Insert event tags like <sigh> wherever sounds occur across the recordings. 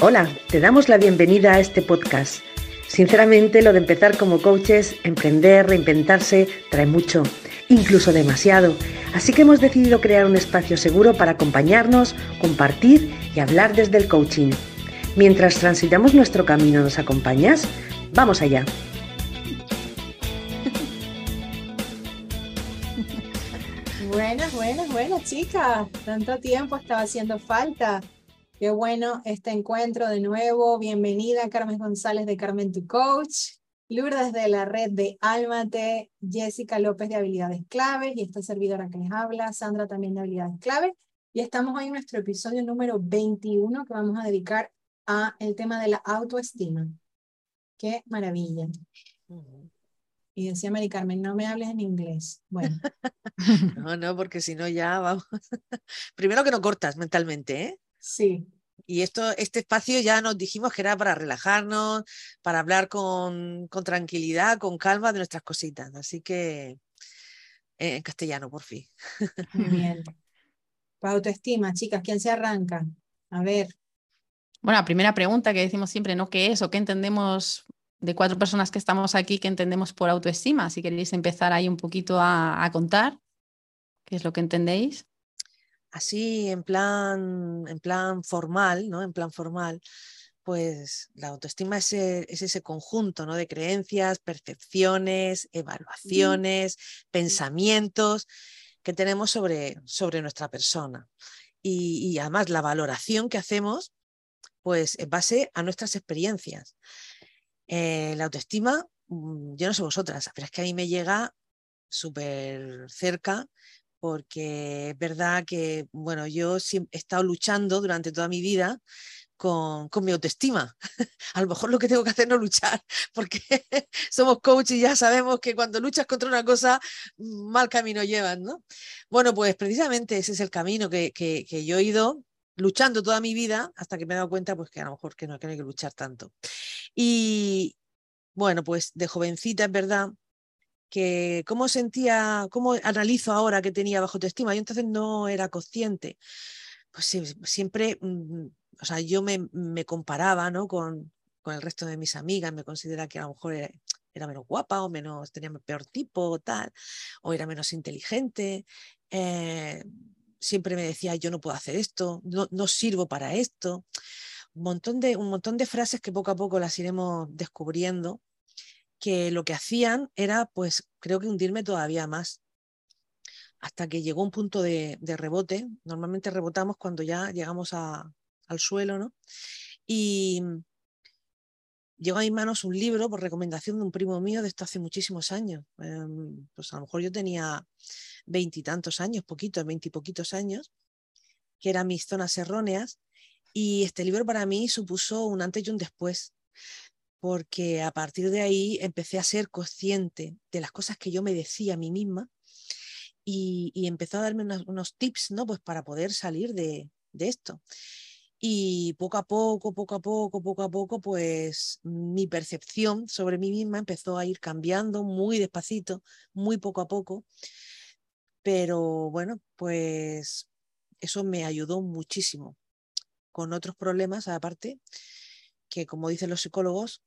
Hola, te damos la bienvenida a este podcast. Sinceramente, lo de empezar como coaches, emprender, reinventarse, trae mucho, incluso demasiado. Así que hemos decidido crear un espacio seguro para acompañarnos, compartir y hablar desde el coaching. Mientras transitamos nuestro camino, ¿nos acompañas? Vamos allá. <laughs> Buenas, buenas, buenas chicas. Tanto tiempo estaba haciendo falta. Qué bueno este encuentro de nuevo. Bienvenida Carmen González de Carmen Tu Coach, Lourdes de la red de Álmate, Jessica López de Habilidades Claves y esta servidora que les habla, Sandra también de Habilidades Claves. Y estamos hoy en nuestro episodio número 21 que vamos a dedicar a el tema de la autoestima. Qué maravilla. Y decía Mari Carmen, no me hables en inglés. Bueno. <laughs> no, no, porque si no ya vamos. <laughs> Primero que no cortas mentalmente, ¿eh? Sí. Y esto, este espacio ya nos dijimos que era para relajarnos, para hablar con, con tranquilidad, con calma de nuestras cositas. Así que en castellano, por fin. <laughs> Muy bien. Para autoestima, chicas, ¿quién se arranca? A ver. Bueno, la primera pregunta que decimos siempre, ¿no? ¿Qué es o qué entendemos de cuatro personas que estamos aquí, qué entendemos por autoestima? Si queréis empezar ahí un poquito a, a contar, ¿qué es lo que entendéis? Así en plan, en plan formal, ¿no? En plan formal, pues la autoestima es, e, ese conjunto ¿no? de creencias, percepciones, evaluaciones, pensamientos que tenemos sobre, sobre nuestra persona. Y, además la valoración que hacemos, pues en base a nuestras experiencias. Eh, la autoestima, mm, yo no sé vosotras, pero es que a mí me llega súper cerca porque es verdad que, bueno, yo he estado luchando durante toda mi vida con, mi autoestima. <laughs> A lo mejor lo que tengo que hacer no luchar, <laughs> porque <laughs> somos coaches y ya sabemos que cuando luchas contra una cosa, mal camino llevan, ¿no? Bueno, pues precisamente ese es el camino que, yo he ido luchando toda mi vida hasta que me he dado cuenta pues que a lo mejor que no, que no hay que luchar tanto. Y bueno, pues de jovencita es verdad que cómo sentía, cómo analizo ahora que tenía bajo autoestima. Yo entonces no era consciente. Pues siempre, mm, o sea, yo me, comparaba ¿no? con, con, el resto de mis amigas, me considera que a lo mejor era, menos guapa o menos, tenía peor tipo o tal, o era menos inteligente. Eh, siempre me decía, yo no puedo hacer esto, no, no sirvo para esto. Un montón, de, un montón de frases que poco a poco las iremos descubriendo que lo que hacían era, pues creo que hundirme todavía más, hasta que llegó un punto de, rebote. Normalmente rebotamos cuando ya llegamos al suelo, ¿no? Y llegó a mis manos un libro por recomendación de un primo mío de esto hace muchísimos años. Em, pues a lo mejor yo tenía veintitantos años, poquitos, veintipoquitos años, que eran mis zonas erróneas. Y este libro para mí supuso un antes y un después porque a partir de ahí empecé a ser consciente de las cosas que yo me decía a mí misma y, empezó a darme unos, tips ¿no? pues para poder salir de, esto. Y poco a poco, poco a poco, poco a poco, pues mi percepción sobre mí misma empezó a ir cambiando muy despacito, muy poco a poco. Pero bueno, pues eso me ayudó muchísimo. Con otros problemas aparte, que como dicen los psicólogos,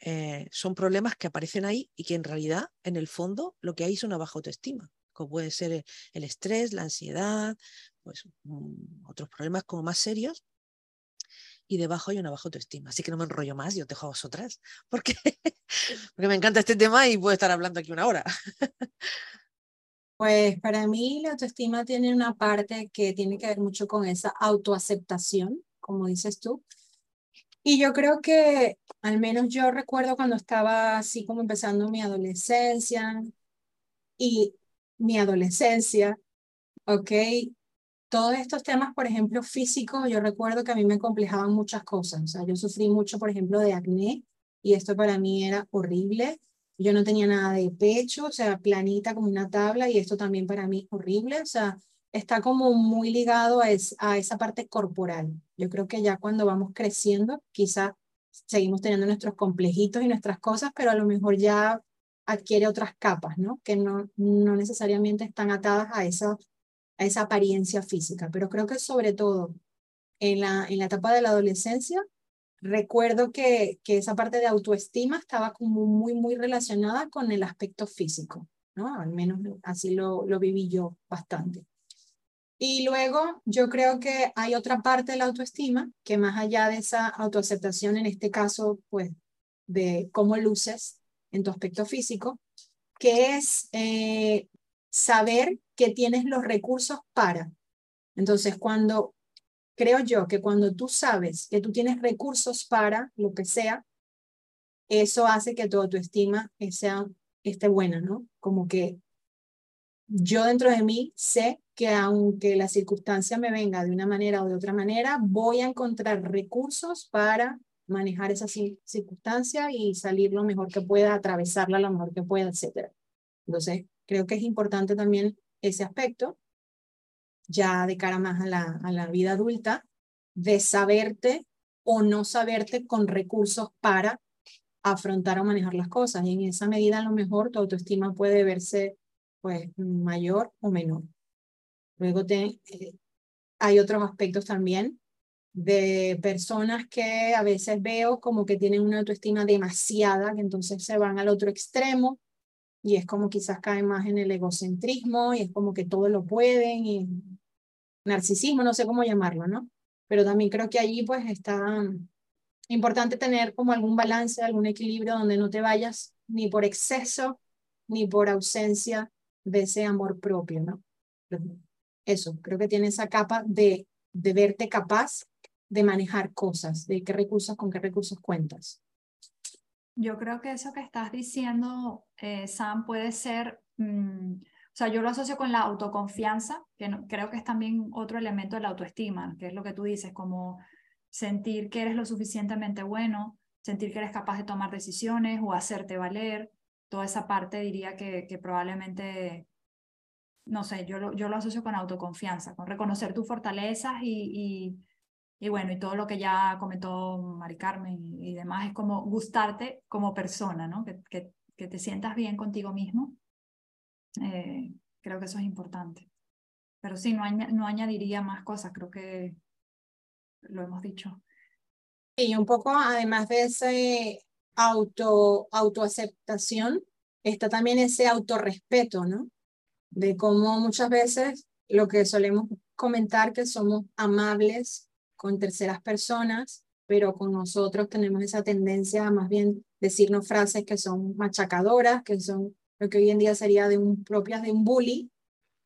eh, son problemas que aparecen ahí y que en realidad, en el fondo, lo que hay es una baja autoestima, como puede ser el, estrés, la ansiedad, pues mm, otros problemas como más serios. Y debajo hay una baja autoestima. Así que no me enrollo más, yo te dejo a vosotras, <laughs> porque, porque me encanta este tema y puedo estar hablando aquí una hora. <laughs> Pues para mí la autoestima tiene una parte que tiene que ver mucho con esa autoaceptación, como dices tú, y yo creo que, al menos yo recuerdo cuando estaba así como empezando mi adolescencia y mi adolescencia, ¿ok? Todos estos temas, por ejemplo, físicos, yo recuerdo que a mí me complejaban muchas cosas. O sea, yo sufrí mucho, por ejemplo, de acné y esto para mí era horrible. Yo no tenía nada de pecho, o sea, planita como una tabla y esto también para mí horrible. O sea, está como muy ligado a, a esa parte corporal. Yo creo que ya cuando vamos creciendo, quizá seguimos teniendo nuestros complejitos y nuestras cosas, pero a lo mejor ya adquiere otras capas, ¿no? Que no, no necesariamente están atadas a esa, a esa apariencia física. Pero creo que sobre todo en la, en la etapa de la adolescencia recuerdo que, que esa parte de autoestima estaba como muy, muy relacionada con el aspecto físico, ¿no? Al menos así lo, lo viví yo bastante. Y luego yo creo que hay otra parte de la autoestima que más allá de esa autoaceptación, en este caso, pues, de cómo luces en tu aspecto físico, que es eh, saber que tienes los recursos para. Entonces, cuando creo yo que cuando tú sabes que tú tienes recursos para lo que sea, eso hace que tu autoestima sea, esté buena, ¿no? Como que yo dentro de mí sé que aunque la circunstancia me venga de una manera o de otra manera, voy a encontrar recursos para manejar esa circunstancia y salir lo mejor que pueda, atravesarla lo mejor que pueda, etc. Entonces, creo que es importante también ese aspecto, ya de cara más a la, a la vida adulta, de saberte o no saberte con recursos para afrontar o manejar las cosas. Y en esa medida, a lo mejor, tu autoestima puede verse pues mayor o menor. Luego te, eh, hay otros aspectos también de personas que a veces veo como que tienen una autoestima demasiada, que entonces se van al otro extremo y es como quizás caen más en el egocentrismo y es como que todo lo pueden y narcisismo, no sé cómo llamarlo, ¿no? Pero también creo que allí pues está importante tener como algún balance, algún equilibrio donde no te vayas ni por exceso ni por ausencia de ese amor propio, ¿no? Eso, creo que tiene esa capa de, de verte capaz de manejar cosas, de qué recursos, con qué recursos cuentas. Yo creo que eso que estás diciendo, eh, Sam, puede ser, mm, o sea, yo lo asocio con la autoconfianza, que creo que es también otro elemento de la autoestima, que es lo que tú dices, como sentir que eres lo suficientemente bueno, sentir que eres capaz de tomar decisiones o hacerte valer, toda esa parte diría que probablemente, no sé, yo lo, yo lo asocio con autoconfianza, con reconocer tus fortalezas y, y, bueno, y todo lo que ya comentó Mari Carmen y, demás, es como gustarte como persona, ¿no? Que, que, que te sientas bien contigo mismo. Eh, creo que eso es importante. Pero sí, no, no añadiría más cosas, creo que lo hemos dicho. Y un poco, además de ese auto, autoaceptación, está también ese autorrespeto, ¿no? De cómo muchas veces lo que solemos comentar que somos amables con terceras personas, pero con nosotros tenemos esa tendencia a más bien decirnos frases que son machacadoras, que son lo que hoy en día sería de un, propias de un bully,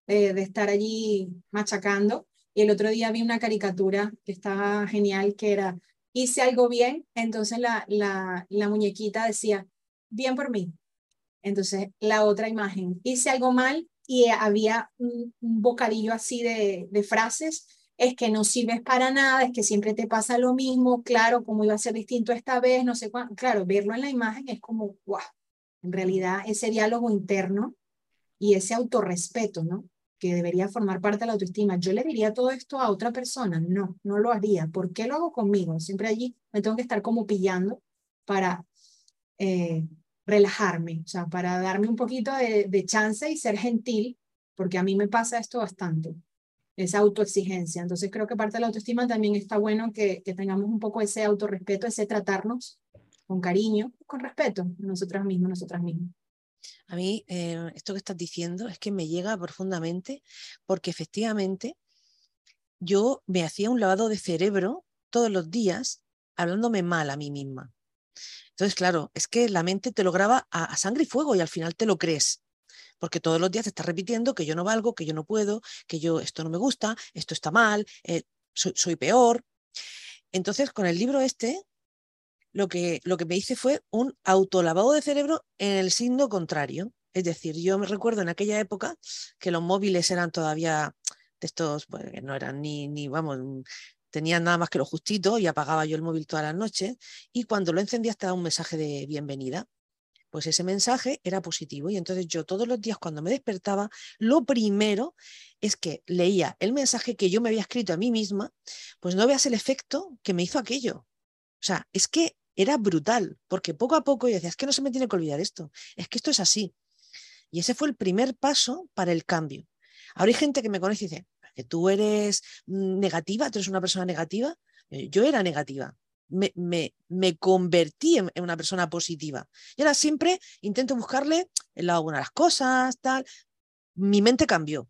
de estar allí machacando. Y el otro día vi una caricatura que estaba genial, que era, hice algo bien, entonces la, la, la muñequita decía, bien por mí. Entonces, la otra imagen, hice algo mal y había un, bocadillo así de, de, frases, es que no sirves para nada, es que siempre te pasa lo mismo, claro, cómo iba a ser distinto esta vez, no sé cuánto. Claro, verlo en la imagen es como, wow, en realidad ese diálogo interno y ese autorrespeto, ¿no? que debería formar parte de la autoestima. ¿Yo le diría todo esto a otra persona? No, no lo haría. ¿Por qué lo hago conmigo? Siempre allí me tengo que estar como pillando para eh, relajarme, o sea, para darme un poquito de, chance y ser gentil, porque a mí me pasa esto bastante, esa autoexigencia. Entonces creo que parte de la autoestima también está bueno que, que tengamos un poco ese autorrespeto, ese tratarnos con cariño, con respeto, nosotras mismas, nosotras mismas. A mí eh, esto que estás diciendo es que me llega profundamente porque efectivamente yo me hacía un lavado de cerebro todos los días hablándome mal a mí misma. Entonces, claro, es que la mente te lo graba a, sangre y fuego y al final te lo crees. Porque todos los días te estás repitiendo que yo no valgo, que yo no puedo, que yo esto no me gusta, esto está mal, eh, soy peor. Entonces, con el libro este, lo que, lo que me hice fue un autolavado de cerebro en el signo contrario. Es decir, yo me recuerdo en aquella época que los móviles eran todavía de estos, pues, que no eran ni, ni, vamos, tenían nada más que lo justito y apagaba yo el móvil todas las noches y cuando lo encendía estaba un mensaje de bienvenida. Pues ese mensaje era positivo y entonces yo todos los días cuando me despertaba, lo primero es que leía el mensaje que yo me había escrito a mí misma, pues no veas el efecto que me hizo aquello. O sea, es que era brutal, porque poco a poco yo decía, es que no se me tiene que olvidar esto, es que esto es así. Y ese fue el primer paso para el cambio. Ahora hay gente que me conoce y dice, que tú eres mm, negativa, tú eres una persona negativa. Eh, yo era negativa, me, me, convertí en, una persona positiva. Y ahora siempre intento buscarle el lado bueno a las cosas, tal. Mi mente cambió.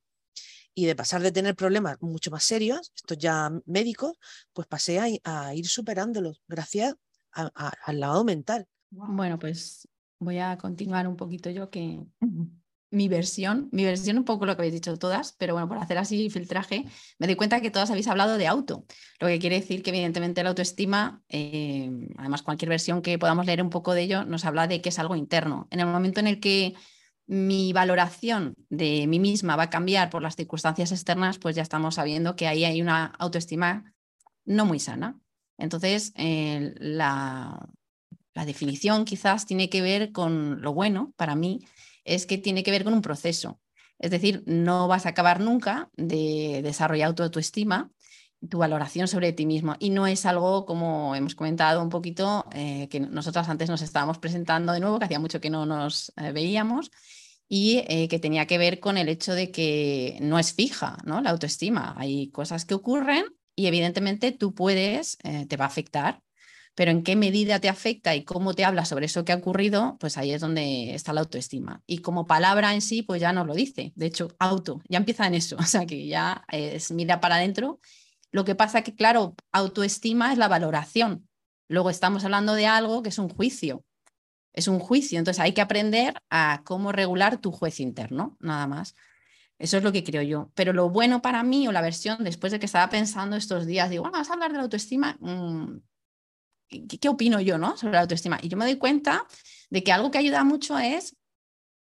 Y de pasar de tener problemas mucho más serios, estos ya médicos, pues pasé a, ir superándolos gracias al lado mental. Bueno, pues voy a continuar un poquito yo que mi versión, mi versión un poco lo que habéis dicho todas, pero bueno, por hacer así filtraje, me doy cuenta que todas habéis hablado de auto, lo que quiere decir que evidentemente la autoestima, eh, además cualquier versión que podamos leer un poco de ello, nos habla de que es algo interno. En el momento en el que mi valoración de mí misma va a cambiar por las circunstancias externas, pues ya estamos sabiendo que ahí hay una autoestima no muy sana. Entonces, eh, la, la definición quizás tiene que ver con lo bueno para mí es que tiene que ver con un proceso. Es decir, no vas a acabar nunca de desarrollar tu autoestima, tu valoración sobre ti mismo. Y no es algo, como hemos comentado un poquito, eh, que nosotras antes nos estábamos presentando de nuevo, que hacía mucho que no nos eh, veíamos, y eh, que tenía que ver con el hecho de que no es fija ¿no? la autoestima. Hay cosas que ocurren y evidentemente tú puedes, te va a afectar pero en qué medida te afecta y cómo te habla sobre eso que ha ocurrido, pues ahí es donde está la autoestima. Y como palabra en sí, pues ya nos lo dice. De hecho, auto, ya empieza en eso, <laughs> o sea que ya es mira para adentro. Lo que pasa que, claro, autoestima es la valoración. Luego estamos hablando de algo que es un juicio. Es un juicio, entonces hay que aprender a cómo regular tu juez interno, nada más. Eso es lo que creo yo. Pero lo bueno para mí o la versión, después de que estaba pensando estos días, digo, bueno, vamos a hablar de la autoestima, mm, ¿qué, opino yo ¿no? sobre la autoestima? Y yo me doy cuenta de que algo que ayuda mucho es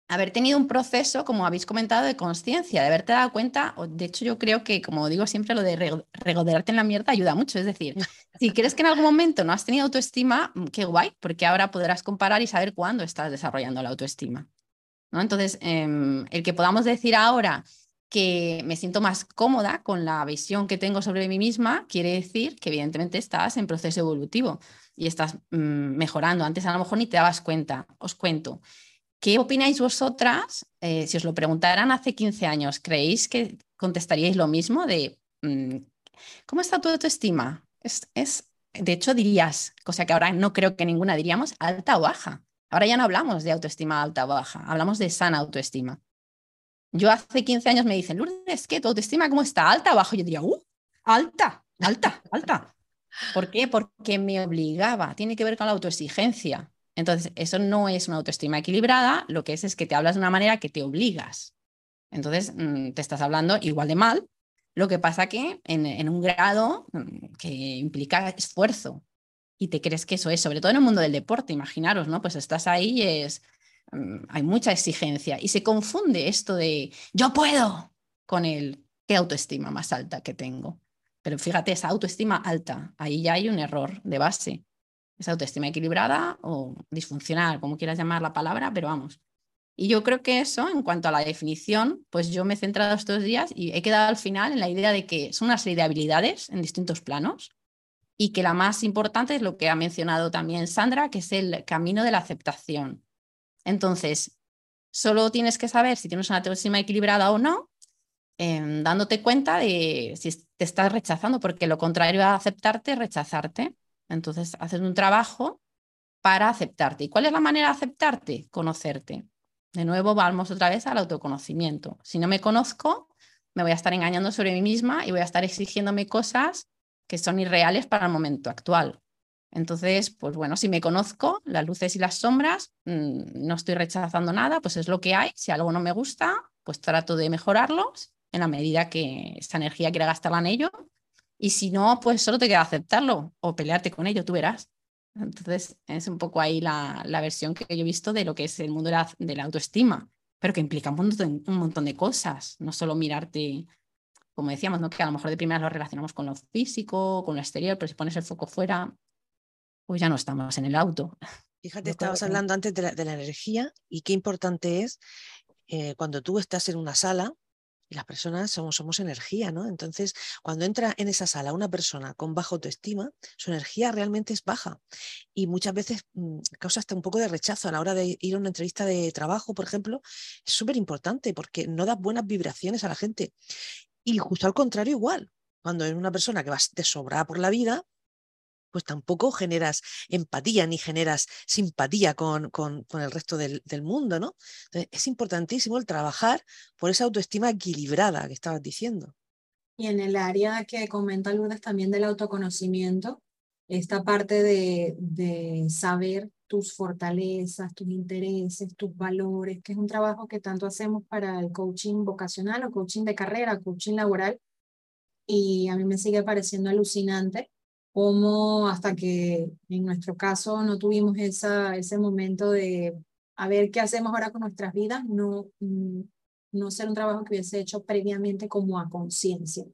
haber tenido un proceso, como habéis comentado, de conciencia, de haberte dado cuenta, de hecho yo creo que, como digo siempre, lo de regoderarte en la mierda ayuda mucho, es decir, <laughs> si crees que en algún momento no has tenido autoestima, mm, qué guay, porque ahora podrás comparar y saber cuándo estás desarrollando la autoestima. ¿no? Entonces, em, el que podamos decir ahora que me siento más cómoda con la visión que tengo sobre mí misma, quiere decir que evidentemente estás en proceso evolutivo y estás mm, mejorando. Antes a lo mejor ni te dabas cuenta. Os cuento. ¿Qué opináis vosotras? Eh, si os lo preguntaran hace 15 años, ¿creéis que contestaríais lo mismo de mm, ¿cómo está tu autoestima? Es, es, de hecho, dirías, cosa que ahora no creo que ninguna diríamos, alta o baja. Ahora ya no hablamos de autoestima alta o baja, hablamos de sana autoestima. Yo hace 15 años me dicen, Lourdes, ¿qué? ¿Tu autoestima cómo está? ¿Alta o baja? Yo diría, ¡uh! Alta, alta, alta. ¿Por qué? Porque me obligaba, tiene que ver con la autoexigencia. Entonces, eso no es una autoestima equilibrada, lo que es es que te hablas de una manera que te obligas. Entonces, mm, te estás hablando igual de mal, lo que pasa que en, un grado mm, que implica esfuerzo y te crees que eso es, sobre todo en el mundo del deporte, imaginaros, ¿no? Pues estás ahí y es, hay mucha exigencia y se confunde esto de yo puedo con el qué autoestima más alta que tengo. Pero fíjate, esa autoestima alta, ahí ya hay un error de base. Esa autoestima equilibrada o disfuncional, como quieras llamar la palabra, pero vamos. Y yo creo que eso, en cuanto a la definición, pues yo me he centrado estos días y he quedado al final en la idea de que son una serie de habilidades en distintos planos y que la más importante es lo que ha mencionado también Sandra, que es el camino de la aceptación. Entonces, solo tienes que saber si tienes una autoestima equilibrada o no Em, dándote cuenta de si te estás rechazando, porque lo contrario a aceptarte es rechazarte. Entonces, haces un trabajo para aceptarte. ¿Y cuál es la manera de aceptarte? Conocerte. De nuevo, vamos otra vez al autoconocimiento. Si no me conozco, me voy a estar engañando sobre mí misma y voy a estar exigiéndome cosas que son irreales para el momento actual. Entonces, pues bueno, si me conozco, las luces y las sombras, mm, no estoy rechazando nada, pues es lo que hay. Si algo no me gusta, pues trato de mejorarlos en la medida que esta energía quiera gastarla en ello. Y si no, pues solo te queda aceptarlo o pelearte con ello, tú verás. Entonces, es un poco ahí la, la versión que yo he visto de lo que es el mundo de la, de la autoestima, pero que implica un montón, un montón, de cosas, no solo mirarte, como decíamos, ¿no? que a lo mejor de primera lo relacionamos con lo físico, con lo exterior, pero si pones el foco fuera, pues ya no estamos en el auto. Fíjate, estabas hablando antes de la, de la, energía y qué importante es eh, cuando tú estás en una sala y las personas somos, somos energía, ¿no? Entonces, cuando entra en esa sala una persona con baja autoestima, su energía realmente es baja y muchas veces mm, causa hasta un poco de rechazo a la hora de ir a una entrevista de trabajo, por ejemplo. Es súper importante porque no da buenas vibraciones a la gente. Y justo al contrario, igual, cuando es una persona que va de sobra por la vida, pues tampoco generas empatía ni generas simpatía con, con, el resto del, del, mundo, ¿no? Entonces, es importantísimo el trabajar por esa autoestima equilibrada que estabas diciendo. Y en el área que comenta Lourdes también del autoconocimiento, esta parte de, de saber tus fortalezas, tus intereses, tus valores, que es un trabajo que tanto hacemos para el coaching vocacional o coaching de carrera, coaching laboral. Y a mí me sigue pareciendo alucinante cómo hasta que en nuestro caso no tuvimos esa, ese momento de a ver qué hacemos ahora con nuestras vidas, no, mm, no ser un trabajo que hubiese hecho previamente como a conciencia,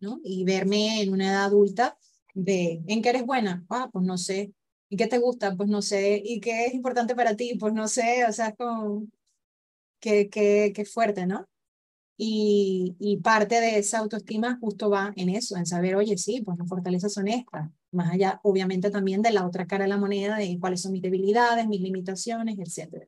¿no? Y verme en una edad adulta de, ¿en qué eres buena? Ah, pues no sé. ¿Y qué te gusta? Pues no sé. ¿Y qué es importante para ti? Pues no sé. O sea, es como, qué, qué, qué fuerte, ¿no? Y, y, parte de esa autoestima justo va en eso, en saber, oye, sí, pues las fortalezas son estas, más allá, obviamente, también de la otra cara de la moneda, de cuáles son mis debilidades, mis limitaciones, etc.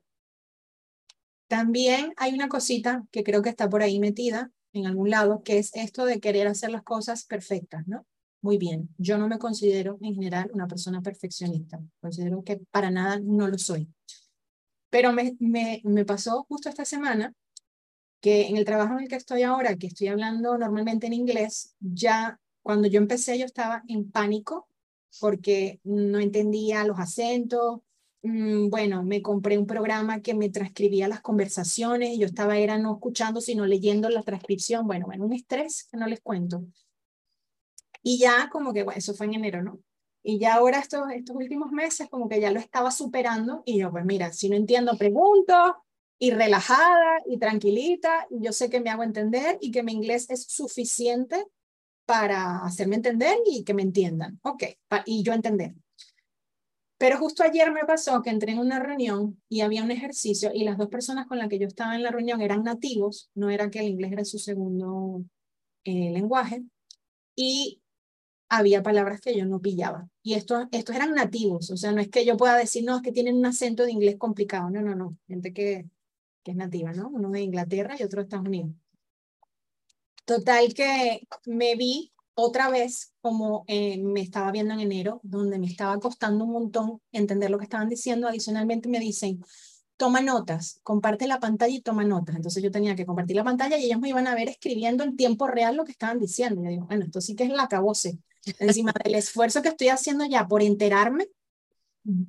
También hay una cosita que creo que está por ahí metida en algún lado, que es esto de querer hacer las cosas perfectas, ¿no? Muy bien, yo no me considero en general una persona perfeccionista, considero que para nada no lo soy. Pero me, me, me pasó justo esta semana que en el trabajo en el que estoy ahora, que estoy hablando normalmente en inglés, ya cuando yo empecé yo estaba en pánico porque no entendía los acentos, Mm, bueno, me compré un programa que me transcribía las conversaciones, yo estaba era no escuchando, sino leyendo la transcripción, bueno, bueno, un estrés que no les cuento. Y ya como que, bueno, eso fue en enero, ¿no? Y ya ahora estos, estos últimos meses como que ya lo estaba superando y yo, pues mira, si no entiendo, pregunto y relajada y tranquilita, y yo sé que me hago entender y que mi inglés es suficiente para hacerme entender y que me entiendan. Ok, y yo entender. Pero justo ayer me pasó que entré en una reunión y había un ejercicio y las dos personas con las que yo estaba en la reunión eran nativos, no era que el inglés era su segundo eh, lenguaje, y había palabras que yo no pillaba. Y estos, estos eran nativos, o sea, no es que yo pueda decir, no, es que tienen un acento de inglés complicado, no, no, no, gente que, que es nativa, ¿no? Uno de Inglaterra y otro de Estados Unidos. Total que me vi otra vez como eh, me estaba viendo en enero, donde me estaba costando un montón entender lo que estaban diciendo. Adicionalmente me dicen, toma notas, comparte la pantalla y toma notas. Entonces yo tenía que compartir la pantalla y ellos me iban a ver escribiendo en tiempo real lo que estaban diciendo. Y yo digo, bueno, esto sí que es la cabose. Encima del esfuerzo que estoy haciendo ya por enterarme,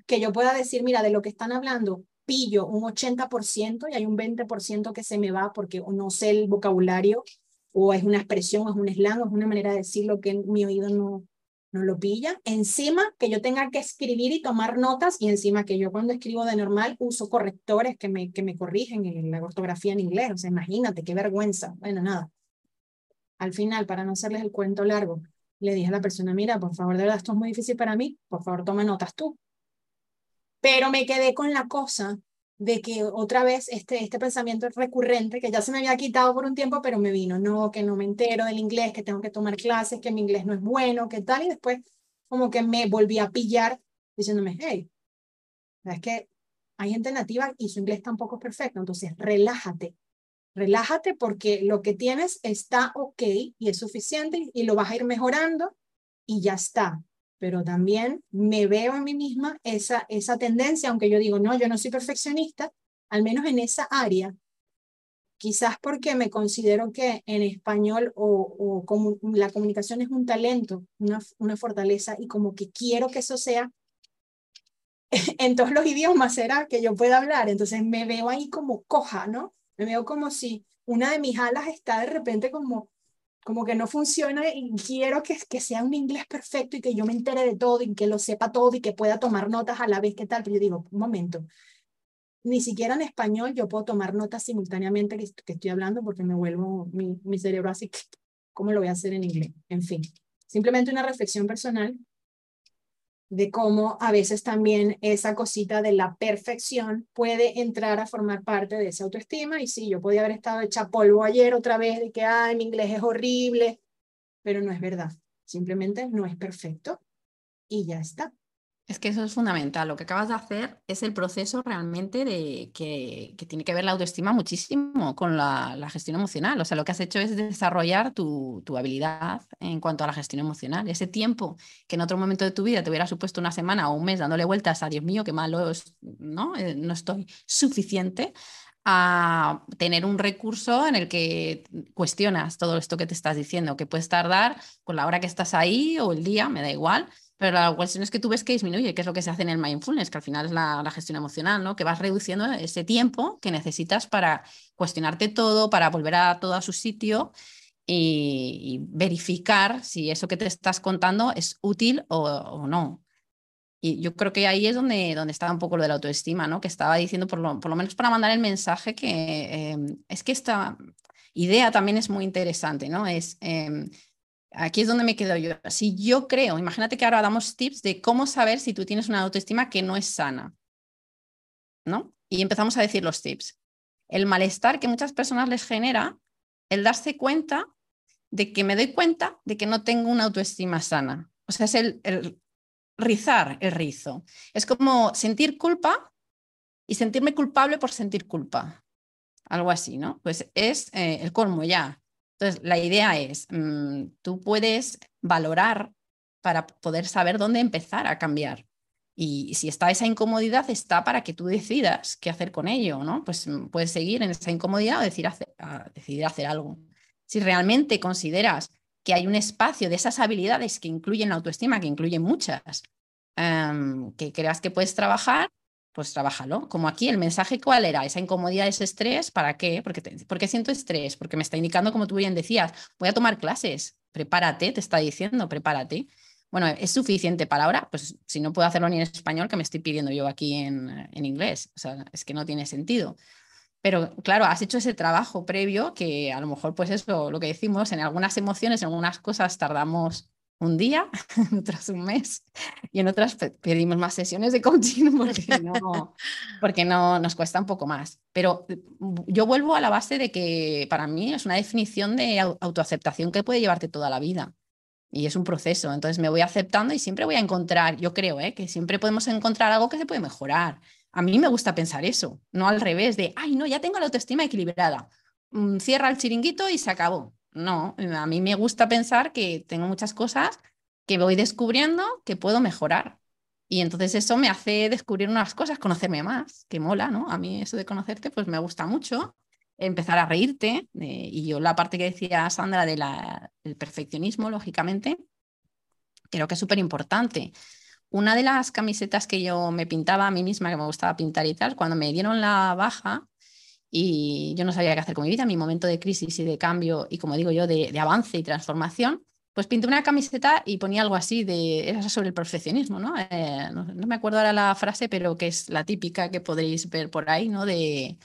que yo pueda decir, mira, de lo que están hablando, pillo un 80% y hay un 20% que se me va porque no sé el vocabulario o es una expresión, es un slang, o es una manera de decirlo que mi oído no, no lo pilla. Encima que yo tenga que escribir y tomar notas y encima que yo cuando escribo de normal uso correctores que me, que me corrigen en la ortografía en inglés. O sea, imagínate, qué vergüenza. Bueno, nada. Al final, para no hacerles el cuento largo, le dije a la persona, mira, por favor, de verdad, esto es muy difícil para mí, por favor, toma notas tú. Pero me quedé con la cosa de que otra vez este, este pensamiento recurrente, que ya se me había quitado por un tiempo, pero me vino, no, que no me entero del inglés, que tengo que tomar clases, que mi inglés no es bueno, que tal, y después como que me volví a pillar diciéndome, hey, es que hay gente nativa y su inglés tampoco es perfecto, entonces relájate, relájate porque lo que tienes está ok y es suficiente y lo vas a ir mejorando y ya está pero también me veo en mí misma esa, esa tendencia, aunque yo digo, no, yo no soy perfeccionista, al menos en esa área, quizás porque me considero que en español o, o como la comunicación es un talento, una, una fortaleza, y como que quiero que eso sea <laughs> en todos los idiomas, será que yo pueda hablar, entonces me veo ahí como coja, ¿no? Me veo como si una de mis alas está de repente como como que no funciona y quiero que, que sea un inglés perfecto y que yo me entere de todo y que lo sepa todo y que pueda tomar notas a la vez que tal. Pero yo digo, un momento, ni siquiera en español yo puedo tomar notas simultáneamente que, que estoy hablando porque me vuelvo mi, mi cerebro así, <laughs> ¿cómo lo voy a hacer en inglés? En fin, simplemente una reflexión personal de cómo a veces también esa cosita de la perfección puede entrar a formar parte de esa autoestima. Y sí, yo podía haber estado hecha polvo ayer otra vez de que, ay, mi inglés es horrible, pero no es verdad. Simplemente no es perfecto y ya está. Es que eso es fundamental. Lo que acabas de hacer es el proceso realmente de que, tiene que ver la autoestima muchísimo con la, gestión emocional. O sea, lo que has hecho es desarrollar tu, habilidad en cuanto a la gestión emocional. Ese tiempo que en otro momento de tu vida te hubiera supuesto una semana o un mes dándole vueltas a Dios mío, qué malo, ¿no? Eh, no estoy suficiente a tener un recurso en el que cuestionas todo esto que te estás diciendo, que puedes tardar con la hora que estás ahí o el día, me da igual, pero la cuestión es que tú ves que disminuye, que es lo que se hace en el mindfulness, que al final es la, gestión emocional, ¿no? Que vas reduciendo ese tiempo que necesitas para cuestionarte todo, para volver a todo a su sitio y, verificar si eso que te estás contando es útil o, no. Y yo creo que ahí es donde, donde está un poco lo de la autoestima, ¿no? Que estaba diciendo, por lo, por lo menos para mandar el mensaje, que eh, es que esta idea también es muy interesante, ¿no? Es. Em, Aquí es donde me quedo yo. Si yo creo, imagínate que ahora damos tips de cómo saber si tú tienes una autoestima que no es sana. ¿No? Y empezamos a decir los tips. El malestar que muchas personas les genera, el darse cuenta de que me doy cuenta de que no tengo una autoestima sana. O sea, es el, rizar el rizo. Es como sentir culpa y sentirme culpable por sentir culpa. Algo así, ¿no? Pues es eh, el colmo ya. Entonces, la idea es, mm, tú puedes valorar para poder saber dónde empezar a cambiar. Y si está esa incomodidad, está para que tú decidas qué hacer con ello, ¿no? Pues mm, puedes seguir en esa incomodidad o decidir hacer, decidir hacer algo. Si realmente consideras que hay un espacio de esas habilidades que incluyen la autoestima, que incluyen muchas, em, que creas que puedes trabajar, pues trabájalo. Como aquí, el mensaje cuál era, esa incomodidad, ese estrés, ¿para qué? Porque, porque siento estrés, porque me está indicando, como tú bien decías, voy a tomar clases, prepárate, te está diciendo, prepárate. Bueno, ¿es suficiente para ahora? Pues si no puedo hacerlo ni en español, que me estoy pidiendo yo aquí en, en inglés. O sea, es que no tiene sentido. Pero claro, has hecho ese trabajo previo que a lo mejor, pues eso, lo que decimos, en algunas emociones, en algunas cosas tardamos un día, <laughs> en un mes y en otras pedimos más sesiones de coaching <laughs> porque no, porque no nos cuesta un poco más. Pero mm, yo vuelvo a la base de que para mí es una definición de autoaceptación que puede llevarte toda la vida y es un proceso. Entonces me voy aceptando y siempre voy a encontrar, yo creo ¿eh? que siempre podemos encontrar algo que se puede mejorar. A mí me gusta pensar eso, no al revés de, ay, no, ya tengo la autoestima equilibrada. Mm, cierra el chiringuito y se acabó. No, a mí me gusta pensar que tengo muchas cosas que voy descubriendo que puedo mejorar. Y entonces eso me hace descubrir unas cosas, conocerme más, que mola, ¿no? A mí eso de conocerte pues me gusta mucho, empezar a reírte. Eh, y yo la parte que decía Sandra del perfeccionismo, lógicamente, creo que es súper importante. Una de las camisetas que yo me pintaba a mí misma, que me gustaba pintar y tal, cuando me dieron la baja, y yo no sabía qué hacer con mi vida, mi momento de crisis y de cambio y como digo yo, de, avance y transformación, pues pinté una camiseta y ponía algo así de, era sobre el perfeccionismo, ¿no? Eh, ¿no? me acuerdo ahora la frase, pero que es la típica que podréis ver por ahí, ¿no? De,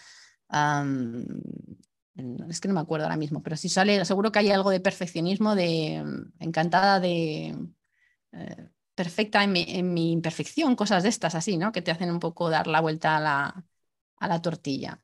es que no me acuerdo ahora mismo, pero si sale, seguro que hay algo de perfeccionismo, de encantada de... Eh, perfecta en mi, en mi, imperfección, cosas de estas así, ¿no? Que te hacen un poco dar la vuelta a la, a la tortilla.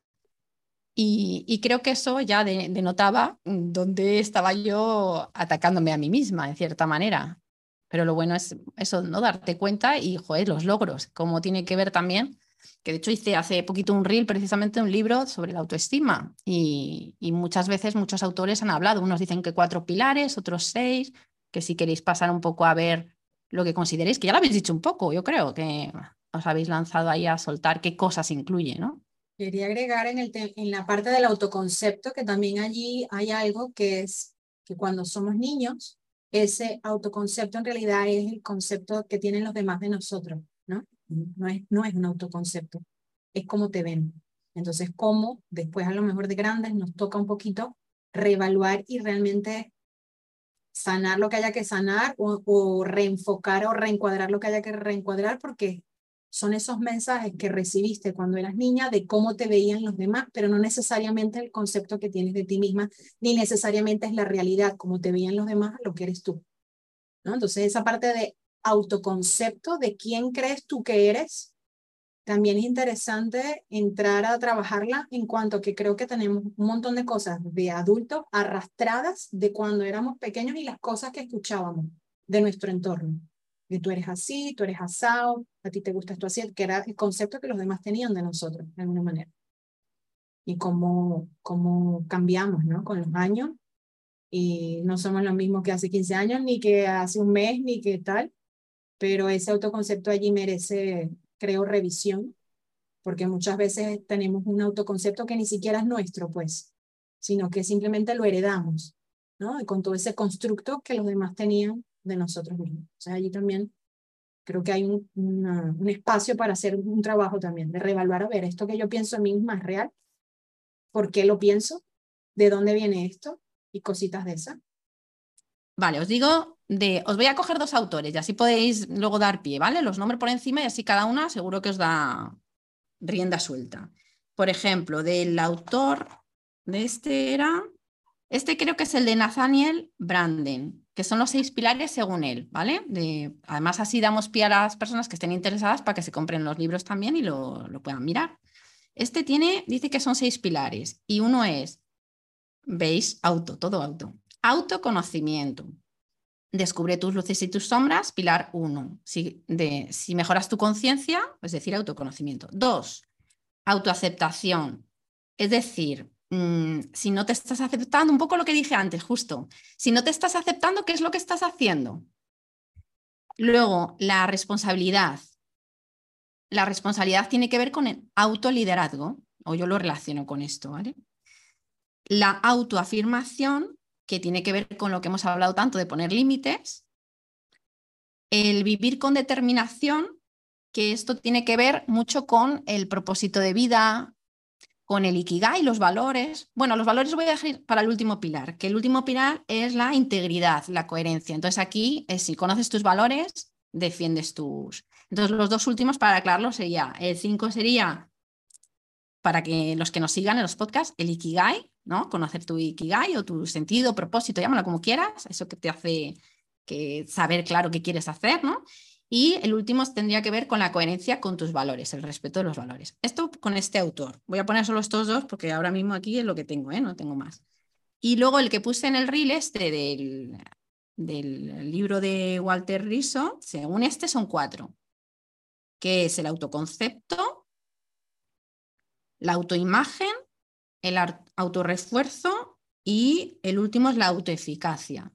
Y, creo que eso ya denotaba dónde estaba yo atacándome a mí misma, en cierta manera. Pero lo bueno es eso, no darte cuenta y, joder, los logros, como tiene que ver también, que de hecho hice hace poquito un reel, precisamente un libro sobre la autoestima. Y, y muchas veces muchos autores han hablado, unos dicen que cuatro pilares, otros seis, que si queréis pasar un poco a ver lo que consideréis, que ya lo habéis dicho un poco, yo creo que os habéis lanzado ahí a soltar qué cosas incluye, ¿no? Quería agregar en, la parte del autoconcepto que también allí hay algo que es que cuando somos niños, ese autoconcepto en realidad es el concepto que tienen los demás de nosotros, ¿no? No es, no es un autoconcepto, es cómo te ven. Entonces, cómo después a lo mejor de grandes nos toca un poquito reevaluar y realmente sanar lo que haya que sanar o reenfocar o reencuadrar lo que haya que reencuadrar porque son esos mensajes que recibiste cuando eras niña de cómo te veían los demás, pero no necesariamente el concepto que tienes de ti misma, ni necesariamente es la realidad, como te veían los demás, lo que eres tú. ¿no? Entonces, esa parte de autoconcepto de quién crees tú que eres, también es interesante entrar a trabajarla en cuanto que creo que tenemos un montón de cosas de adultos arrastradas de cuando éramos pequeños y las cosas que escuchábamos de nuestro entorno. Que tú eres así, tú eres asado, a ti te gusta esto así, que era el concepto que los demás tenían de nosotros, de alguna manera. Y cómo, cómo cambiamos, ¿no? Con los años. Y no somos los mismos que hace 15 años, ni que hace un mes, ni que tal. Pero ese autoconcepto allí merece, creo, revisión, porque muchas veces tenemos un autoconcepto que ni siquiera es nuestro, pues, sino que simplemente lo heredamos, ¿no? Y con todo ese constructo que los demás tenían de nosotros mismos. O sea, allí también creo que hay un, un espacio para hacer un trabajo también, de reevaluar, a ver, esto que yo pienso a mí es real, ¿por qué lo pienso? ¿De dónde viene esto? Y cositas de esas. Vale, os digo, de, os voy a coger dos autores y así podéis luego dar pie, ¿vale? Los nombres por encima y así cada una seguro que os da rienda suelta. Por ejemplo, del autor de este era, este creo que es el de Nathaniel Branden, que son los seis pilares según él, ¿vale? De, además, así damos pie a las personas que estén interesadas para que se compren los libros también y lo, lo puedan mirar. Este tiene, dice que son seis pilares y uno es, veis, auto, todo auto. Autoconocimiento. Descubre tus luces y tus sombras, pilar uno. Si, de, si mejoras tu conciencia, es decir, autoconocimiento. Dos, autoaceptación. Es decir, Mm, si no te estás aceptando, un poco lo que dije antes, justo, si no te estás aceptando, ¿qué es lo que estás haciendo? Luego, la responsabilidad. La responsabilidad tiene que ver con el autoliderazgo, o yo lo relaciono con esto, ¿vale? La autoafirmación, que tiene que ver con lo que hemos hablado tanto de poner límites. El vivir con determinación, que esto tiene que ver mucho con el propósito de vida, con el Ikigai, los valores. Bueno, los valores voy a dejar para el último pilar, que el último pilar es la integridad, la coherencia. Entonces aquí, es, si conoces tus valores, defiendes tus... Entonces los dos últimos, para aclararlo, sería, el 5 sería, para que los que nos sigan en los podcasts, el Ikigai, ¿no? Conocer tu Ikigai o tu sentido, propósito, llámalo como quieras, eso que te hace que saber claro qué quieres hacer, ¿no? Y el último tendría que ver con la coherencia con tus valores, el respeto de los valores. Esto con este autor. Voy a poner solo estos dos porque ahora mismo aquí es lo que tengo, ¿eh? no tengo más. Y luego el que puse en el reel este del, libro de Walter Riso, según este son cuatro, que es el autoconcepto, la autoimagen, el autorrefuerzo y el último es la autoeficacia.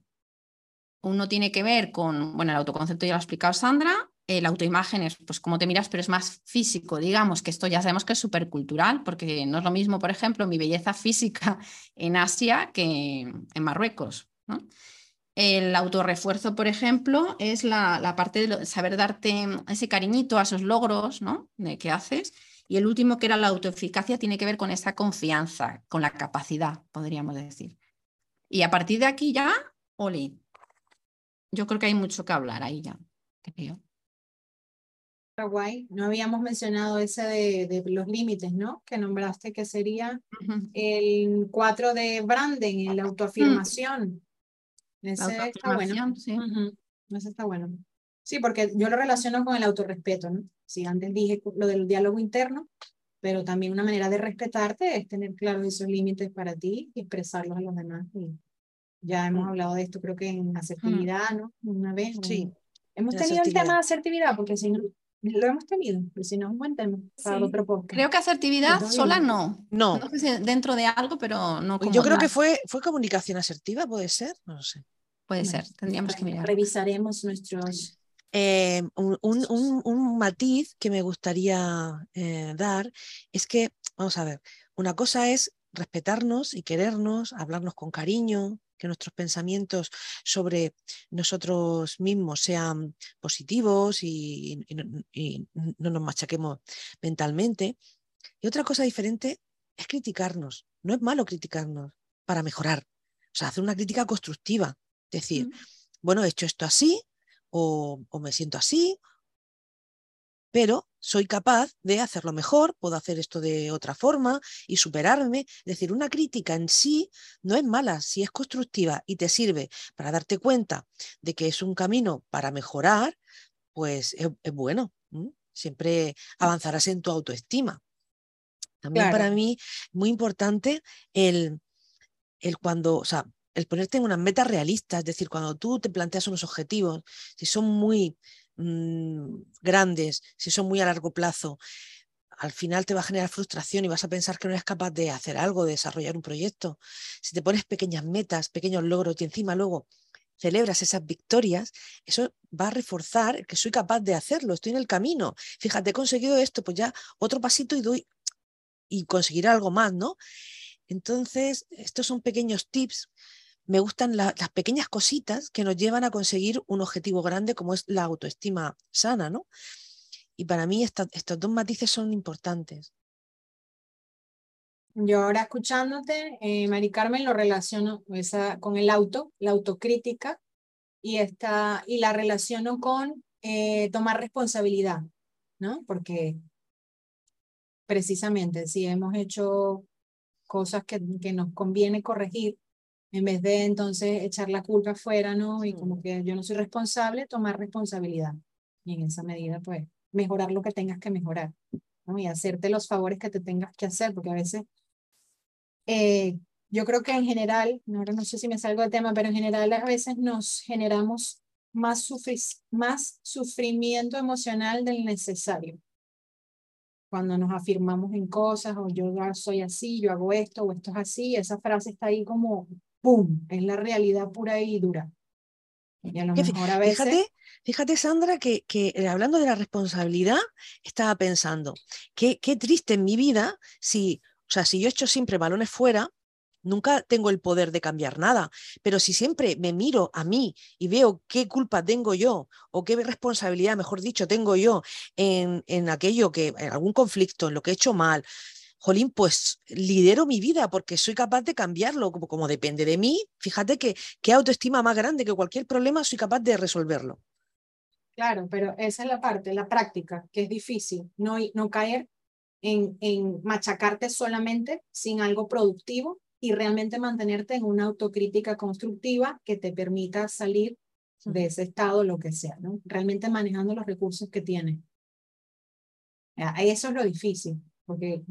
Uno tiene que ver con, bueno, el autoconcepto ya lo ha explicado Sandra, el autoimagen es pues cómo te miras, pero es más físico, digamos, que esto ya sabemos que es súper cultural, porque no es lo mismo, por ejemplo, mi belleza física <laughs> en Asia que en Marruecos. El autorrefuerzo, por ejemplo, es la, parte de saber darte ese cariñito a esos logros ¿no? de que haces. Y el último, que era la autoeficacia, tiene que ver con esa confianza, con la capacidad, podríamos decir. Y a partir de aquí ya, Oli, yo creo que hay mucho que hablar ahí ya, creo. Guay, no habíamos mencionado ese de, los límites, ¿no? Que nombraste que sería el 4 de Branden, la autoafirmación. Ese está bueno. Sí. Ese está bueno. Sí, porque yo lo relaciono con el autorrespeto, ¿no? Sí, antes dije lo del diálogo interno, pero también una manera de respetarte es tener claros esos límites para ti y expresarlos a los demás. Ya hemos hablado de esto, creo que en asertividad, ¿no? Una vez. Sí. Hemos tenido el tema de asertividad, porque si no, lo hemos tenido, pero si no es un buen tema para otro podcast. Creo que asertividad sola no. No. No sé si dentro de algo, pero no Yo creo que fue, fue comunicación asertiva, ¿puede ser? No lo sé. Puede ser, tendríamos que mirar. Revisaremos nuestros... Eh, un, un, un, matiz que me gustaría eh, dar es que, vamos a ver, una cosa es respetarnos y querernos, hablarnos con cariño, que nuestros pensamientos sobre nosotros mismos sean positivos y, no, nos machaquemos mentalmente. Y otra cosa diferente es criticarnos. No es malo criticarnos para mejorar. O sea, hacer una crítica constructiva. Decir, bueno, he hecho esto así, o, o, me siento así, pero soy capaz de hacerlo mejor, puedo hacer esto de otra forma y superarme. Es decir, una crítica en sí no es mala, si es constructiva y te sirve para darte cuenta de que es un camino para mejorar, pues es, bueno. Siempre avanzarás en tu autoestima. También para mí muy importante el, el cuando, o sea, el ponerte en unas metas realistas, es decir, cuando tú te planteas unos objetivos, si son muy mm, grandes, si son muy a largo plazo, al final te va a generar frustración y vas a pensar que no eres capaz de hacer algo, de desarrollar un proyecto. Si te pones pequeñas metas, pequeños logros y encima luego celebras esas victorias, eso va a reforzar que soy capaz de hacerlo, estoy en el camino. Fíjate, he conseguido esto, pues ya otro pasito y doy y conseguir algo más, ¿no? Entonces, estos son pequeños tips. Me gustan las pequeñas cositas que nos llevan a conseguir un objetivo grande como es la autoestima sana, ¿no? Y para mí estos dos matices son importantes. Yo ahora escuchándote, eh, Mari Carmen, lo relaciono con el auto, la autocrítica, y, esta, y la relaciono con eh, tomar responsabilidad, ¿no? Porque precisamente si hemos hecho cosas que, que nos conviene corregir, en vez de entonces echar la culpa afuera, ¿no? Y como que yo no soy responsable, tomar responsabilidad. Y en esa medida, pues, mejorar lo que tengas que mejorar, ¿no? Y hacerte los favores que te tengas que hacer, porque a veces, eh, yo creo que en general, ahora no sé si me salgo del tema, pero en general a veces nos generamos más, más sufrimiento emocional del necesario. Cuando nos afirmamos en cosas, o yo soy así, yo hago esto, o esto es así, esa frase está ahí como, ¡pum!, es la realidad pura y dura. Y a lo mejor a veces... Fíjate, Sandra, que, que, eh, hablando de la responsabilidad, estaba pensando, qué, qué triste en mi vida si, o sea, si yo echo siempre balones fuera, nunca tengo el poder de cambiar nada. Pero si siempre me miro a mí y veo qué culpa tengo yo o qué responsabilidad, mejor dicho, tengo yo en, en aquello que, en algún conflicto, en lo que he hecho mal, jolín, pues lidero mi vida porque soy capaz de cambiarlo, como, como depende de mí, fíjate que qué autoestima más grande que cualquier problema soy capaz de resolverlo. Claro, pero esa es la parte, la práctica, que es difícil, no, no caer en, en machacarte solamente sin algo productivo y realmente mantenerte en una autocrítica constructiva que te permita salir de ese estado, lo que sea, ¿no? Realmente manejando los recursos que tienes. Eso es lo difícil, porque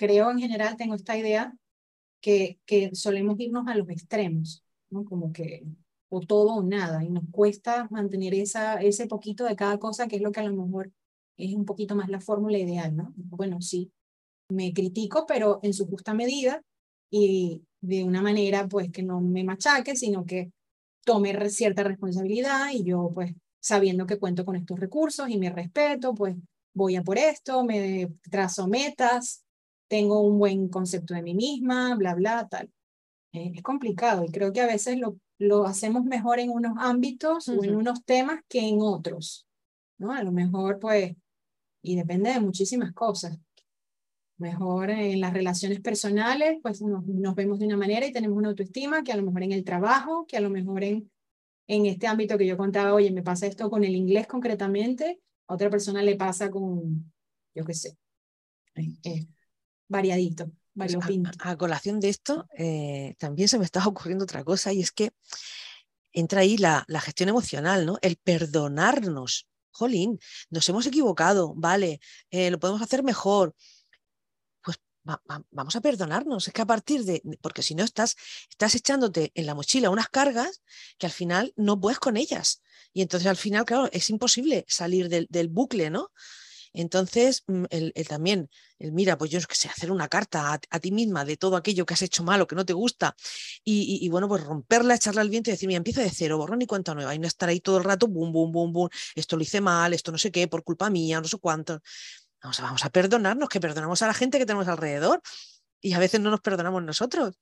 creo en general, tengo esta idea que, que solemos irnos a los extremos, ¿no? Como que o todo o nada, y nos cuesta mantener esa, ese poquito de cada cosa, que es lo que a lo mejor es un poquito más la fórmula ideal, ¿no? Bueno, sí, me critico, pero en su justa medida y de una manera, pues, que no me machaque, sino que tome cierta responsabilidad y yo, pues, sabiendo que cuento con estos recursos y me respeto, pues, voy a por esto, me trazo metas, tengo un buen concepto de mí misma, bla, bla, tal. Eh, es complicado y creo que a veces lo lo hacemos mejor en unos ámbitos o en unos temas que en otros, ¿no? A lo mejor, pues, y depende de muchísimas cosas. Mejor en las relaciones personales, pues nos, nos, vemos de una manera y tenemos una autoestima que a lo mejor en el trabajo, que a lo mejor en, en este ámbito que yo contaba, oye, me pasa esto con el inglés concretamente, a otra persona le pasa con, yo qué sé, eh, eh, variadito. Pues a, colación de esto, eh, también se me está ocurriendo otra cosa y es que entra ahí la, gestión emocional, ¿no? El perdonarnos. Jolín, nos hemos equivocado, vale, eh, lo podemos hacer mejor. Pues vamos a perdonarnos. Es que a partir de, porque si no estás, estás echándote en la mochila unas cargas que al final no puedes con ellas. Y entonces al final, claro, es imposible salir del, del bucle, ¿no? Entonces, mm, el, también, el mira, pues yo que sé, hacer una carta a, ti misma de todo aquello que has hecho malo, que no te gusta, y, bueno, pues romperla, echarla al viento y decir, mira, empiezo de cero, borrón y cuenta nueva, y no estar ahí todo el rato, bum, bum, bum, bum, esto lo hice mal, esto no sé qué, por culpa mía, no sé cuánto. Vamos a, vamos a perdonarnos, que perdonamos a la gente que tenemos alrededor, y a veces no nos perdonamos nosotros.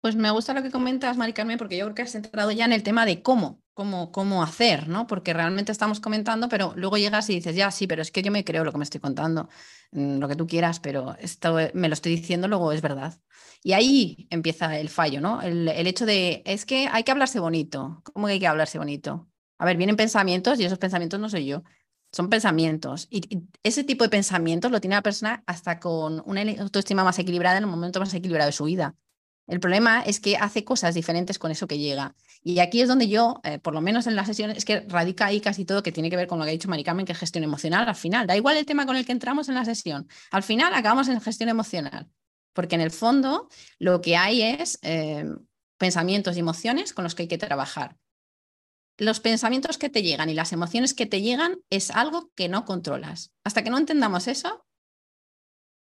Pues me gusta lo que comentas, Mari Carmen, porque yo creo que has entrado ya en el tema de cómo, cómo, cómo hacer, ¿no? Porque realmente estamos comentando, pero luego llegas y dices, ya, sí, pero es que yo me creo lo que me estoy contando, mm, lo que tú quieras, pero esto me lo estoy diciendo, luego es verdad. Y ahí empieza el fallo, ¿no? El, hecho de, es que hay que hablarse bonito. ¿Cómo que hay que hablarse bonito? A ver, vienen pensamientos y esos pensamientos no soy yo son pensamientos. Y, ese tipo de pensamientos lo tiene la persona hasta con una autoestima más equilibrada en el momento más equilibrado de su vida. El problema es que hace cosas diferentes con eso que llega. Y aquí es donde yo, eh, por lo menos en la sesión, es que radica ahí casi todo que tiene que ver con lo que ha dicho Maricarmen, que es gestión emocional al final. Da igual el tema con el que entramos en la sesión. Al final acabamos en gestión emocional. Porque en el fondo lo que hay es eh, pensamientos y emociones con los que hay que trabajar. los pensamientos que te llegan y las emociones que te llegan es algo que no controlas. Hasta que no entendamos eso,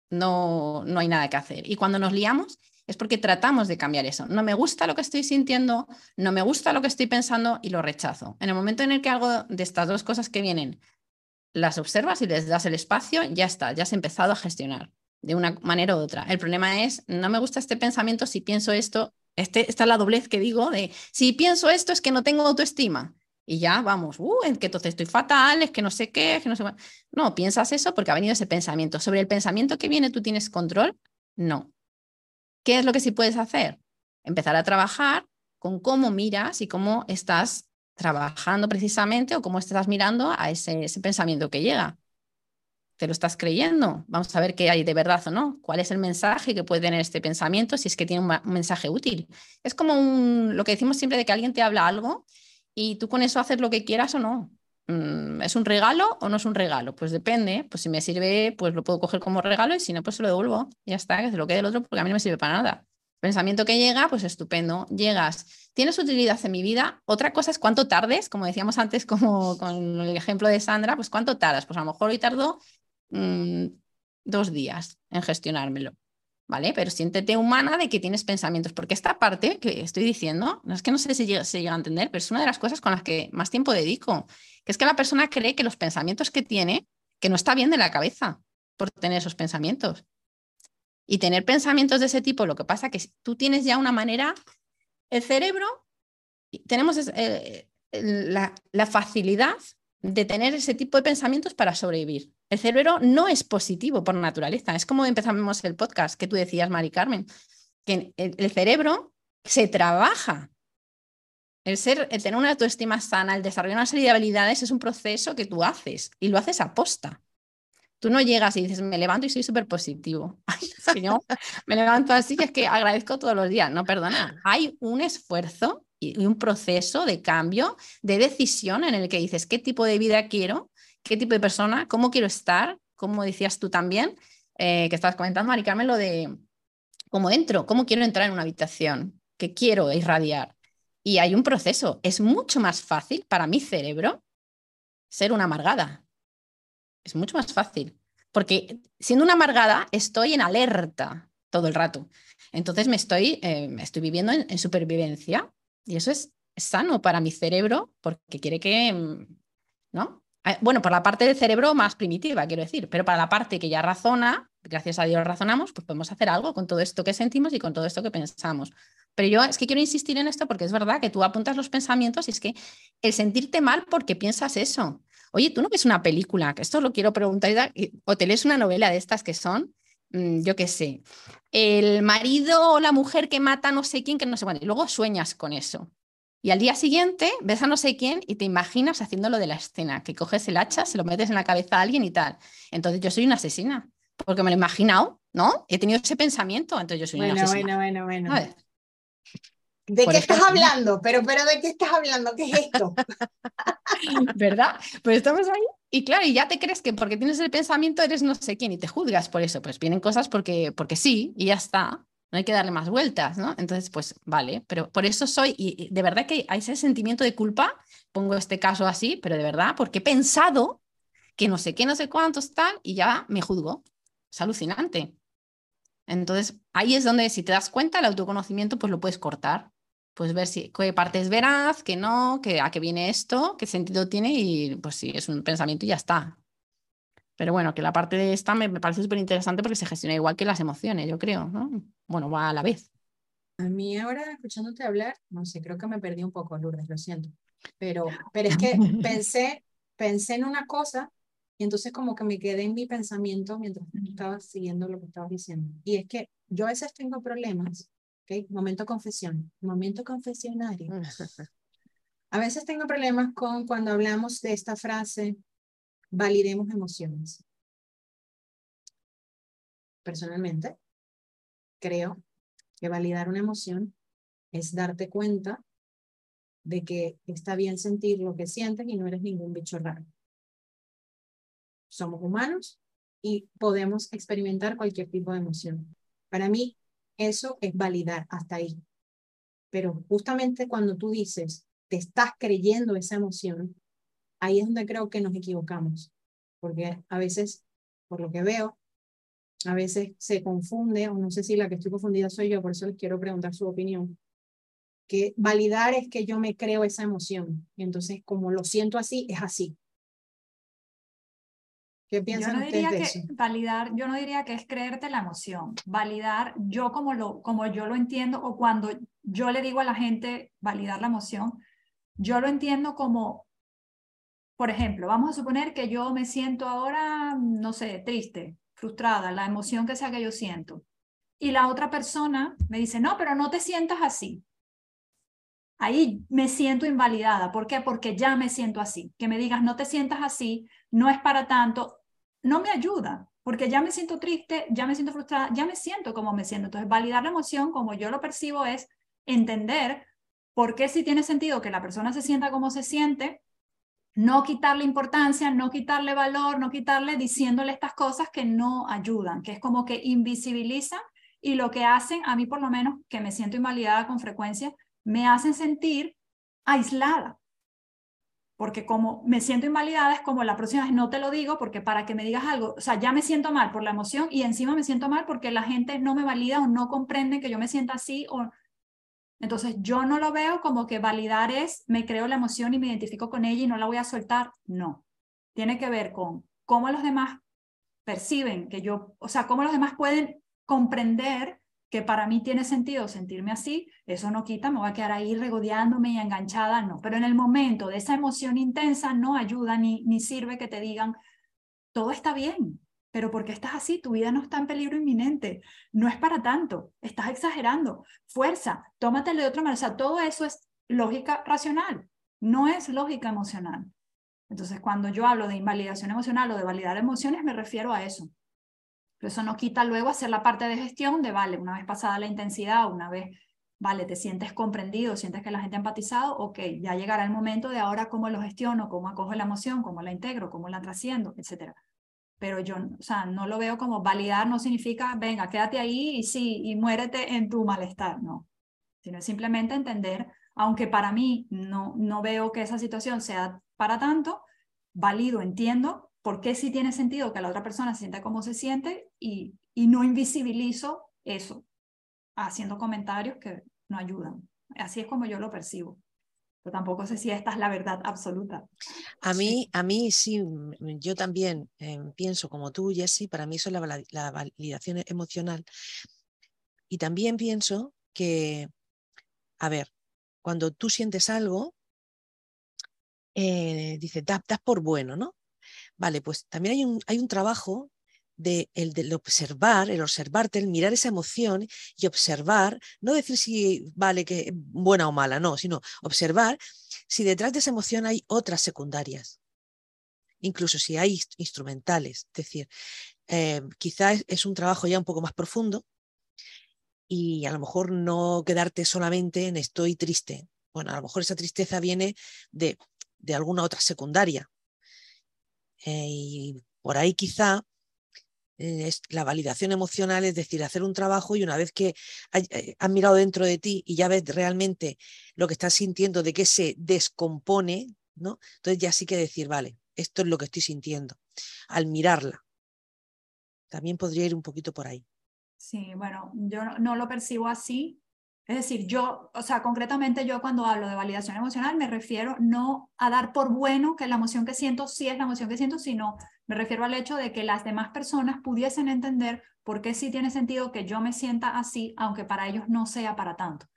no, no hay nada que hacer. Y cuando nos liamos es porque tratamos de cambiar eso. No me gusta lo que estoy sintiendo, no me gusta lo que estoy pensando y lo rechazo. En el momento en el que algo de estas dos cosas que vienen las observas y les das el espacio, ya está, ya has empezado a gestionar de una manera u otra. El problema es, no me gusta este pensamiento, si pienso esto, este, esta es la doblez que digo de, si pienso esto es que no tengo autoestima. Y ya vamos, uh, que entonces estoy fatal, es que no sé qué, es que no sé. No, piensas eso porque ha venido ese pensamiento. Sobre el pensamiento que viene, ¿tú tienes control? No. ¿Qué es lo que sí puedes hacer? Empezar a trabajar con cómo miras y cómo estás trabajando precisamente o cómo estás mirando a ese, pensamiento que llega. ¿Te lo estás creyendo? Vamos a ver qué hay de verdad o no. ¿Cuál es el mensaje que puede tener este pensamiento si es que tiene un, mensaje útil? Es como un, lo que decimos siempre de que alguien te habla algo y tú con eso haces lo que quieras o no. Mm, ¿Es un regalo o no es un regalo? Pues depende. Pues si me sirve, pues lo puedo coger como regalo y si no, pues se lo devuelvo. ya está, que se lo quede el otro porque a mí no me sirve para nada. Pensamiento que llega, pues estupendo. Llegas, tienes utilidad en mi vida. Otra cosa es cuánto tardes, como decíamos antes, <laughs> como con el ejemplo de Sandra, pues cuánto tardas. Pues a lo mejor hoy tardo mm, dos días en gestionármelo. ¿Vale? Pero siéntete humana de que tienes pensamientos, porque esta parte que estoy diciendo, no es que no sé si llega, llega a entender, pero es una de las cosas con las que más tiempo dedico, que es que la persona cree que los pensamientos que tiene, que no está bien de la cabeza por tener esos pensamientos. Y tener pensamientos de ese tipo, lo que pasa es que tú tienes ya una manera, el cerebro, tenemos eh, la facilidad de tener ese tipo de pensamientos para sobrevivir. El cerebro no es positivo por naturaleza. Es como empezamos el podcast que tú decías, Mari Carmen, que el, cerebro se trabaja. El, tener una autoestima sana, el desarrollar una serie de habilidades es un proceso que tú haces y lo haces a posta. Tú no llegas y dices, me levanto y soy súper positivo. <laughs> me levanto así que es que agradezco todos los días. No, perdona. Hay un esfuerzo y un proceso de cambio, de decisión en el que dices qué tipo de vida quiero, qué tipo de persona, cómo quiero estar, como decías tú también, eh, que estabas comentando, Mari Carmen, lo de cómo entro, cómo quiero entrar en una habitación, qué quiero irradiar. Y hay un proceso. Es mucho más fácil para mi cerebro ser una amargada. Es mucho más fácil. Porque siendo una amargada estoy en alerta todo el rato. Entonces me estoy, eh, estoy viviendo en, supervivencia y eso es sano para mi cerebro porque quiere que, mm, ¿no? Ah, bueno, por la parte del cerebro más primitiva, quiero decir, pero para la parte que ya razona, gracias a Dios razonamos, pues podemos hacer algo con todo esto que sentimos y con todo esto que pensamos. Pero yo es que quiero insistir en esto porque es verdad que tú apuntas los pensamientos y es que el sentirte mal porque piensas eso. Oye, tú no ves una película, que esto lo quiero preguntar, o te lees una novela de estas que son, mm, yo qué sé, el marido o la mujer que mata no sé quién, que no sé cuándo, y luego sueñas con eso. Y al día siguiente ves a no sé quién y te imaginas haciendo lo de la escena, que coges el hacha, se lo metes en la cabeza a alguien y tal. Entonces yo soy una asesina, porque me lo he imaginado, ¿no? He tenido ese pensamiento, entonces yo soy una asesina. Bueno, bueno, bueno. ¿De qué estás hablando? Pero, pero ¿de qué estás hablando? ¿Qué es esto? <laughs> ¿Verdad? Pues estamos ahí y claro, y ya te crees que porque tienes el pensamiento eres no sé quién y te juzgas por eso. Pues vienen cosas porque, porque sí y ya está no hay que darle más vueltas, ¿no? Entonces, pues vale, pero por eso soy, y de verdad que hay ese sentimiento de culpa, pongo este caso así, pero de verdad, porque he pensado que no sé qué, no sé cuántos están y ya me juzgo. Es alucinante. Entonces, ahí es donde si te das cuenta, el autoconocimiento, pues lo puedes cortar. Puedes ver si qué parte es veraz, qué no, qué, a qué viene esto, qué sentido tiene y pues sí, es un pensamiento y ya está. Pero bueno, que la parte de esta me, parece súper interesante porque se gestiona igual que las emociones, yo creo, ¿no? Bueno, va a la vez. A mí ahora, escuchándote hablar, no sé, creo que me perdí un poco, Lourdes, lo siento. Pero, pero es que <laughs> pensé, pensé en una cosa y entonces como que me quedé en mi pensamiento mientras estabas siguiendo lo que estabas diciendo. Y es que yo a veces tengo problemas, ¿ok? Momento confesión, momento confesionario. <laughs> A veces tengo problemas con cuando hablamos de esta frase, validemos emociones. Personalmente, creo que validar una emoción es darte cuenta de que está bien sentir lo que sientes y no eres ningún bicho raro. Somos humanos y podemos experimentar cualquier tipo de emoción. Para mí, eso es validar hasta ahí. Pero justamente cuando tú dices, te estás creyendo esa emoción, ahí es donde creo que nos equivocamos, porque a veces, por lo que veo, a veces se confunde, o no sé si la que estoy confundida soy yo, por eso les quiero preguntar su opinión, que validar es que yo me creo esa emoción, y entonces como lo siento así, es así. ¿Qué piensan yo no ustedes diría de que eso? validar, yo no diría que es creerte la emoción. Validar, yo como lo, como yo lo entiendo, o cuando yo le digo a la gente validar la emoción, yo lo entiendo como, por ejemplo, vamos a suponer que yo me siento ahora, no sé, triste, frustrada, la emoción que sea que yo siento. Y la otra persona me dice, no, pero no te sientas así. Ahí me siento invalidada. ¿Por qué? Porque ya me siento así. Que me digas, no te sientas así, no es para tanto, no me ayuda, porque ya me siento triste, ya me siento frustrada, ya me siento como me siento. Entonces, validar la emoción como yo lo percibo es entender por qué si tiene sentido que la persona se sienta como se siente, no quitarle importancia, no quitarle valor, no quitarle diciéndole estas cosas que no ayudan, que es como que invisibilizan y lo que hacen, a mí por lo menos, que me siento invalidada con frecuencia, me hacen sentir aislada. Porque como me siento invalidada, es como la próxima vez no te lo digo, porque para que me digas algo, o sea, ya me siento mal por la emoción y encima me siento mal porque la gente no me valida o no comprende que yo me sienta así. O... Entonces yo no lo veo como que validar es, me creo la emoción y me identifico con ella y no la voy a soltar. No. Tiene que ver con cómo los demás perciben que yo, o sea, cómo los demás pueden comprender que para mí tiene sentido sentirme así, eso no quita, me voy a quedar ahí regodeándome y enganchada, no. Pero en el momento de esa emoción intensa no ayuda ni, ni sirve que te digan, todo está bien, pero ¿por qué estás así? Tu vida no está en peligro inminente, no es para tanto, estás exagerando, fuerza, tómatelo de otra manera, o sea, todo eso es lógica racional, no es lógica emocional. Entonces, cuando yo hablo de invalidación emocional o de validar emociones, me refiero a eso. Pero eso no quita luego hacer la parte de gestión de, vale, una vez pasada la intensidad, una vez, vale, te sientes comprendido, sientes que la gente ha empatizado, ok, ya llegará el momento de ahora cómo lo gestiono, cómo acojo la emoción, cómo la integro, cómo la trasciendo, etcétera. Pero yo, o sea, no lo veo como validar, no significa, venga, quédate ahí y sí, y muérete en tu malestar, no. Sino simplemente entender, aunque para mí no, no veo que esa situación sea para tanto, válido, entiendo, por qué sí tiene sentido que la otra persona se sienta como se siente y, y no invisibilizo eso haciendo comentarios que no ayudan. Así es como yo lo percibo. Pero tampoco sé si esta es la verdad absoluta. A mí, a mí sí, yo también eh, pienso como tú, Jessy, para mí eso es la, la, validación emocional. Y también pienso que, a ver, cuando tú sientes algo, eh, dices, das, das por bueno, ¿no? Vale, pues también hay un, hay un trabajo el del observar, el observarte, el mirar esa emoción y observar, no decir si vale que buena o mala, no, sino observar si detrás de esa emoción hay otras secundarias, incluso si hay instrumentales. Es decir, eh, quizás es un trabajo ya un poco más profundo y a lo mejor no quedarte solamente en estoy triste. Bueno, a lo mejor esa tristeza viene de, de alguna otra secundaria, eh, y por ahí quizá la validación emocional, es decir, hacer un trabajo y una vez que eh, has mirado dentro de ti y ya ves realmente lo que estás sintiendo, de que se descompone, ¿no? Entonces ya sí que decir, vale, esto es lo que estoy sintiendo, al mirarla. También podría ir un poquito por ahí. Sí, bueno, yo no, no lo percibo así, es decir, yo, o sea, concretamente yo cuando hablo de validación emocional me refiero no a dar por bueno que la emoción que siento sí es la emoción que siento, sino me refiero al hecho de que las demás personas pudiesen entender por qué sí tiene sentido que yo me sienta así, aunque para ellos no sea para tanto.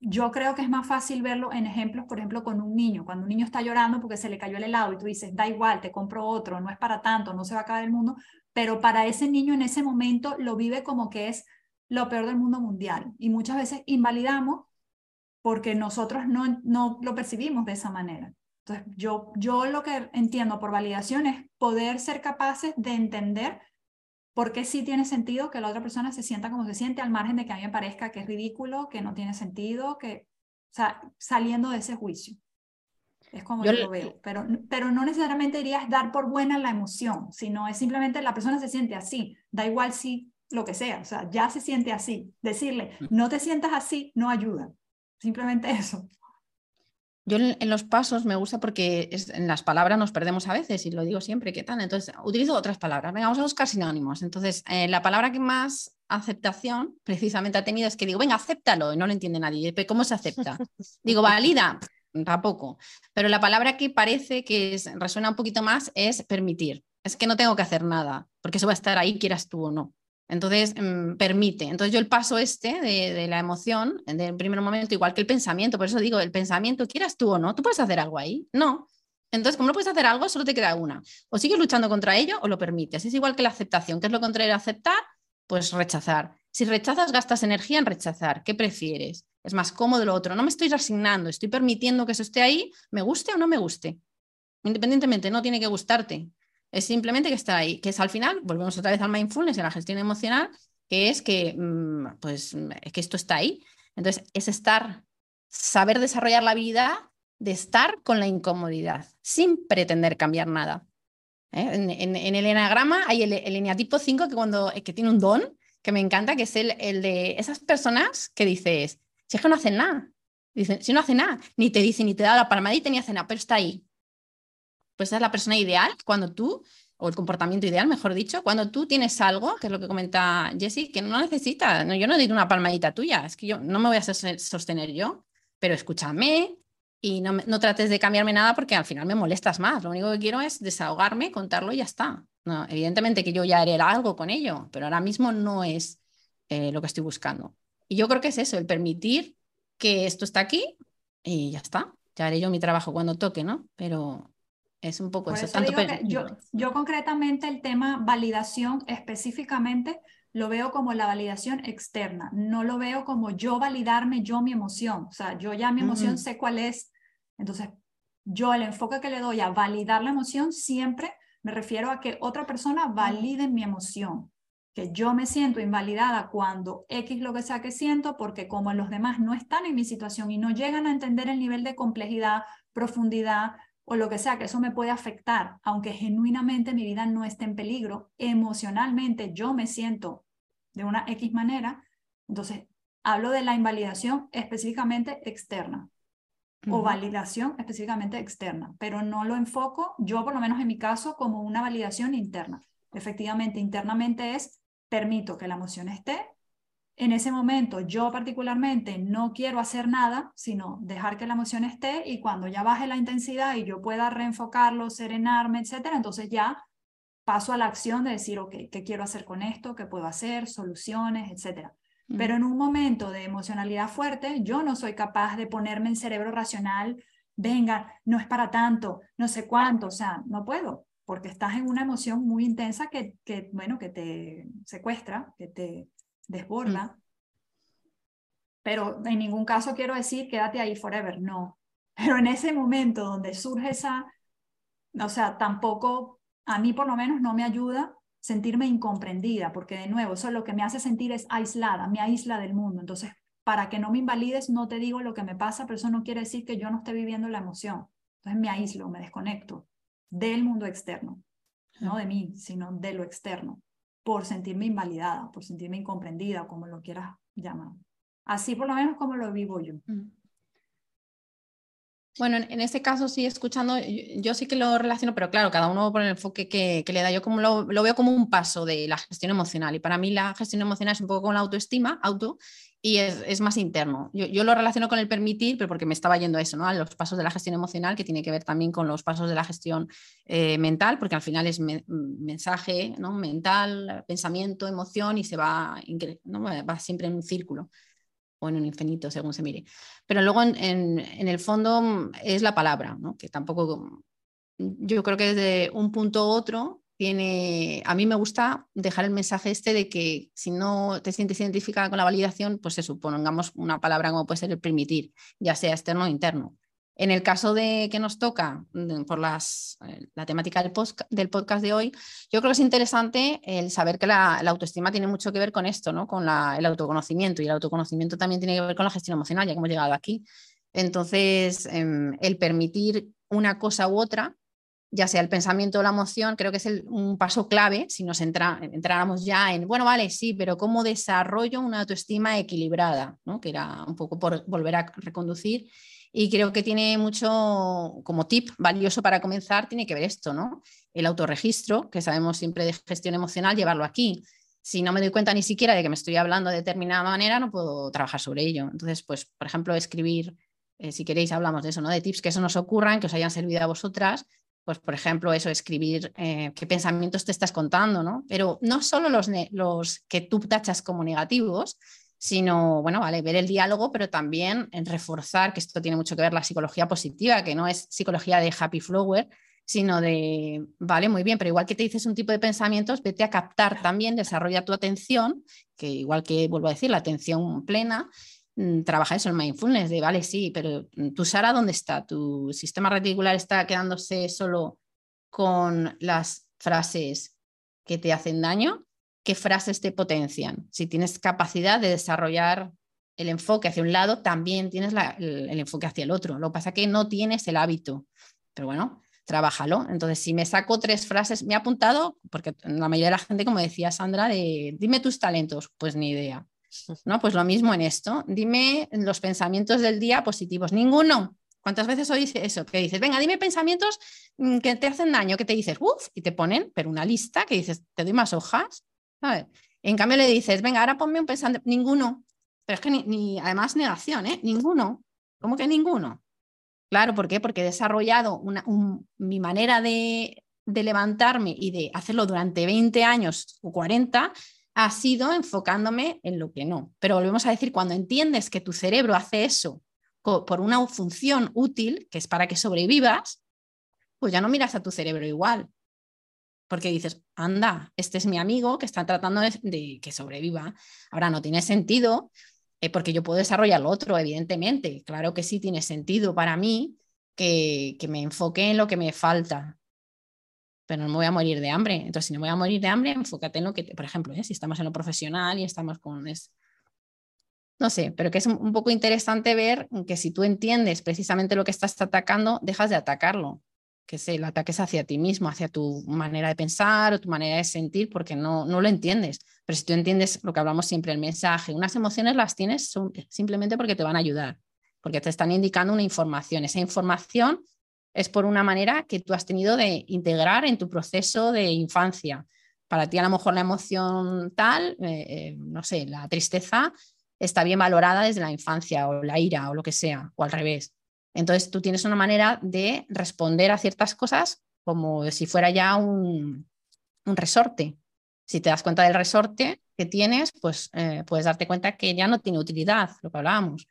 Yo creo que es más fácil verlo en ejemplos, por ejemplo, con un niño. Cuando un niño está llorando porque se le cayó el helado y tú dices, da igual, te compro otro, no es para tanto, no se va a acabar el mundo, pero para ese niño en ese momento lo vive como que es lo peor del mundo mundial. Y muchas veces invalidamos porque nosotros no, no lo percibimos de esa manera. Entonces, yo, yo lo que entiendo por validación es poder ser capaces de entender por qué sí tiene sentido que la otra persona se sienta como se siente, al margen de que a mí me parezca que es ridículo, que no tiene sentido, que, o sea, saliendo de ese juicio. Es como yo, lo veo, pero, pero no necesariamente dirías dar por buena la emoción, sino es simplemente la persona se siente así, da igual si lo que sea, o sea, ya se siente así. Decirle, no te sientas así, no ayuda. Simplemente eso. Yo en, los pasos me gusta porque en las palabras nos perdemos a veces y lo digo siempre, ¿qué tal? Entonces utilizo otras palabras. Venga, vamos a buscar sinónimos. Entonces, eh, la palabra que más aceptación precisamente ha tenido es que digo, venga, acéptalo, y no lo entiende nadie. ¿Cómo se acepta? <laughs> digo, valida, tampoco. Pero la palabra que parece que resuena un poquito más es permitir. Es que no tengo que hacer nada, porque eso va a estar ahí, quieras tú o no. Entonces, mm, permite. Entonces, yo el paso este de, la emoción, del primer momento, igual que el pensamiento, por eso digo, el pensamiento, quieras tú o no, ¿tú puedes hacer algo ahí? No. Entonces, como no puedes hacer algo, solo te queda una. O sigues luchando contra ello o lo permites. Es igual que la aceptación. ¿Qué es lo contrario a aceptar? Pues rechazar. Si rechazas, gastas energía en rechazar. ¿Qué prefieres? Es más cómodo lo otro. No me estoy resignando, estoy permitiendo que eso esté ahí, me guste o no me guste. Independientemente, no tiene que gustarte. Es simplemente que está ahí, que es al final, volvemos otra vez al mindfulness y a la gestión emocional, que es que, mm, pues, que esto está ahí. Entonces, es estar, saber desarrollar la vida de estar con la incomodidad, sin pretender cambiar nada. ¿eh? En, el enagrama hay el, el eneatipo 5 que, cuando, que tiene un don, que me encanta, que es el, el de esas personas que dices, si es que no hacen nada, dicen, si no hace nada, ni te dice, ni te da la palmadita, ni hace nada, pero está ahí pues esa es la persona ideal cuando tú, o el comportamiento ideal, mejor dicho, cuando tú tienes algo, que es lo que comenta Jessie, que no necesita, no, yo no digo una palmadita tuya, es que yo no me voy a sostener yo, pero escúchame y no, no trates de cambiarme nada porque al final me molestas más. Lo único que quiero es desahogarme, contarlo y ya está. No, evidentemente que yo ya haré algo con ello, pero ahora mismo no es eh, lo que estoy buscando. Y yo creo que es eso, el permitir que esto está aquí y ya está. Ya haré yo mi trabajo cuando toque, ¿no? Pero es un poco eso. tanto yo, yo concretamente el tema validación específicamente lo veo como la validación externa, no lo veo como yo validarme yo mi emoción, o sea, yo ya mi emoción sé cuál es, entonces yo el enfoque que le doy a validar la emoción siempre me refiero a que otra persona valide mi emoción, que yo me siento invalidada cuando X lo que sea que siento, porque como los demás no están en mi situación y no llegan a entender el nivel de complejidad, profundidad, o lo que sea, que eso me puede afectar, aunque genuinamente mi vida no esté en peligro, emocionalmente yo me siento de una X manera, entonces hablo de la invalidación específicamente externa o validación específicamente externa, pero no lo enfoco, yo por lo menos en mi caso, como una validación interna. Efectivamente, internamente es permito que la emoción esté, en ese momento yo particularmente no quiero hacer nada, sino dejar que la emoción esté y cuando ya baje la intensidad y yo pueda reenfocarlo, serenarme, etcétera, entonces ya paso a la acción de decir, ok, ¿qué quiero hacer con esto? ¿Qué puedo hacer? Soluciones, etcétera. Mm. Pero en un momento de emocionalidad fuerte, yo no soy capaz de ponerme en cerebro racional, venga, no es para tanto, no sé cuánto, o sea, no puedo, porque estás en una emoción muy intensa que, que bueno, que te secuestra, que te desborda. Mm. Pero en ningún caso quiero decir quédate ahí forever, no. Pero en ese momento donde surge esa, o sea, tampoco, a mí por lo menos no me ayuda sentirme incomprendida, porque de nuevo, eso lo que me hace sentir es aislada, me aísla del mundo. Entonces, para que no me invalides, no te digo lo que me pasa, pero eso no quiere decir que yo no esté viviendo la emoción. Entonces me aíslo, me desconecto del mundo externo, no de mí, sino de lo externo por sentirme invalidada, por sentirme incomprendida, como lo quieras llamar. Así por lo menos como lo vivo yo. Mm. Bueno, en, este caso sí, escuchando, yo, sí que lo relaciono, pero claro, cada uno por el enfoque que, le da. Yo como lo, veo como un paso de la gestión emocional y para mí la gestión emocional es un poco con la autoestima, auto, y es, más interno. Yo, lo relaciono con el permitir, pero porque me estaba yendo a eso, ¿no? a los pasos de la gestión emocional, que tiene que ver también con los pasos de la gestión eh, mental, porque al final es mensaje ¿no? mental, pensamiento, emoción y se va, ¿no? va siempre en un círculo o en un infinito, según se mire. Pero luego en, el fondo es la palabra, ¿no? que tampoco, yo creo que desde un punto u otro a mí me gusta dejar el mensaje este de que si no te sientes identificada con la validación, pues se supongamos una palabra como puede ser el permitir, ya sea externo o interno. En el caso de que nos toca mm, por las, eh, la temática del, del, podcast de hoy, yo creo que es interesante el saber que la, autoestima tiene mucho que ver con esto, ¿no? con el autoconocimiento y el autoconocimiento también tiene que ver con la gestión emocional, ya que hemos llegado aquí. Entonces, em, el permitir una cosa u otra, ya sea el pensamiento o la emoción, creo que es un paso clave si nos entra, entráramos ya en, bueno, vale, sí, pero ¿cómo desarrollo una autoestima equilibrada? ¿no? Que era un poco por volver a reconducir Y creo que tiene mucho, como tip valioso para comenzar, tiene que ver esto, ¿no? El autorregistro, que sabemos siempre de gestión emocional, llevarlo aquí. Si no me doy cuenta ni siquiera de que me estoy hablando de determinada manera, no puedo trabajar sobre ello. Entonces, pues, por ejemplo, escribir, eh, si queréis, hablamos de eso, ¿no? De tips que eso nos ocurran, que os hayan servido a vosotras, pues por ejemplo, eso, escribir eh, qué pensamientos te estás contando, ¿no? Pero no solo los, los que tú tachas como negativos, sino, bueno, vale, ver el diálogo, pero también reforzar, que esto tiene mucho que ver la psicología positiva, que no es psicología de happy flower, sino de, vale, muy bien, pero igual que te dices un tipo de pensamientos, vete a captar también, desarrolla tu atención, que igual que vuelvo a decir, la atención plena, Mm, trabaja eso, el mindfulness, de vale, sí, pero mm, tu Sara, ¿dónde está? ¿Tu sistema reticular está quedándose solo con las frases que te hacen daño? ¿Qué frases te potencian? Si tienes capacidad de desarrollar el enfoque hacia un lado, también tienes el, el, enfoque hacia el otro. Lo que pasa es que no tienes el hábito. Pero bueno, trabájalo. Entonces, si me saco tres frases, me he apuntado, porque la mayoría de la gente, como decía Sandra, de dime tus talentos, pues ni idea. ¿No? Pues lo mismo en esto. Dime los pensamientos del día positivos. Ninguno. ¿Cuántas veces oís eso? Que dices, venga, dime pensamientos mm, que te hacen daño, que te dices, uff, y te ponen, pero una lista que dices, te doy más hojas. En cambio le dices, venga, ahora ponme un pensamiento, ninguno. Pero es que ni, además negación, ¿eh? Ninguno. ¿Cómo que ninguno? Claro, ¿por qué? Porque he desarrollado una, mi manera de, de levantarme y de hacerlo durante 20 años o 40 ha sido enfocándome en lo que no. Pero volvemos a decir, cuando entiendes que tu cerebro hace eso por una función útil, que es para que sobrevivas, pues ya no miras a tu cerebro igual. Porque dices, anda, este es mi amigo que está tratando de, que sobreviva. Ahora no tiene sentido, eh, porque yo puedo desarrollar lo otro, evidentemente. Claro que sí tiene sentido para mí que, que me enfoque en lo que me falta pero no me voy a morir de hambre. Entonces, si no me voy a morir de hambre, enfócate en lo que, por ejemplo, ¿eh? si estamos en lo profesional y estamos con... Es, no sé, pero que es un, poco interesante ver que si tú entiendes precisamente lo que estás atacando, dejas de atacarlo, que es el ataque es hacia ti mismo, hacia tu manera de pensar o tu manera de sentir, porque no, no lo entiendes. Pero si tú entiendes lo que hablamos siempre, el mensaje, unas emociones las tienes simplemente porque te van a ayudar, porque te están indicando una información. Esa información es por una manera que tú has tenido de integrar en tu proceso de infancia. Para ti a lo mejor la emoción tal, eh, eh, no sé, la tristeza está bien valorada desde la infancia o la ira o lo que sea, o al revés. Entonces tú tienes una manera de responder a ciertas cosas como si fuera ya un, resorte. Si te das cuenta del resorte que tienes, pues eh, puedes darte cuenta que ya no tiene utilidad, lo que hablábamos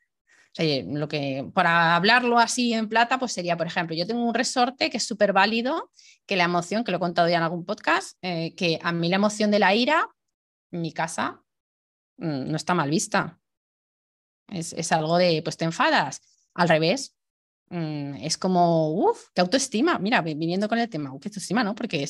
lo que, para hablarlo así en plata, pues sería, por ejemplo, yo tengo un resorte que es súper válido, que la emoción, que lo he contado ya en algún podcast, eh, que a mí la emoción de la ira, mi casa, mm, no está mal vista. Es, es, algo de, pues te enfadas. Al revés, mm, es como, uff, qué autoestima. Mira, viniendo con el tema, qué autoestima, ¿no? Porque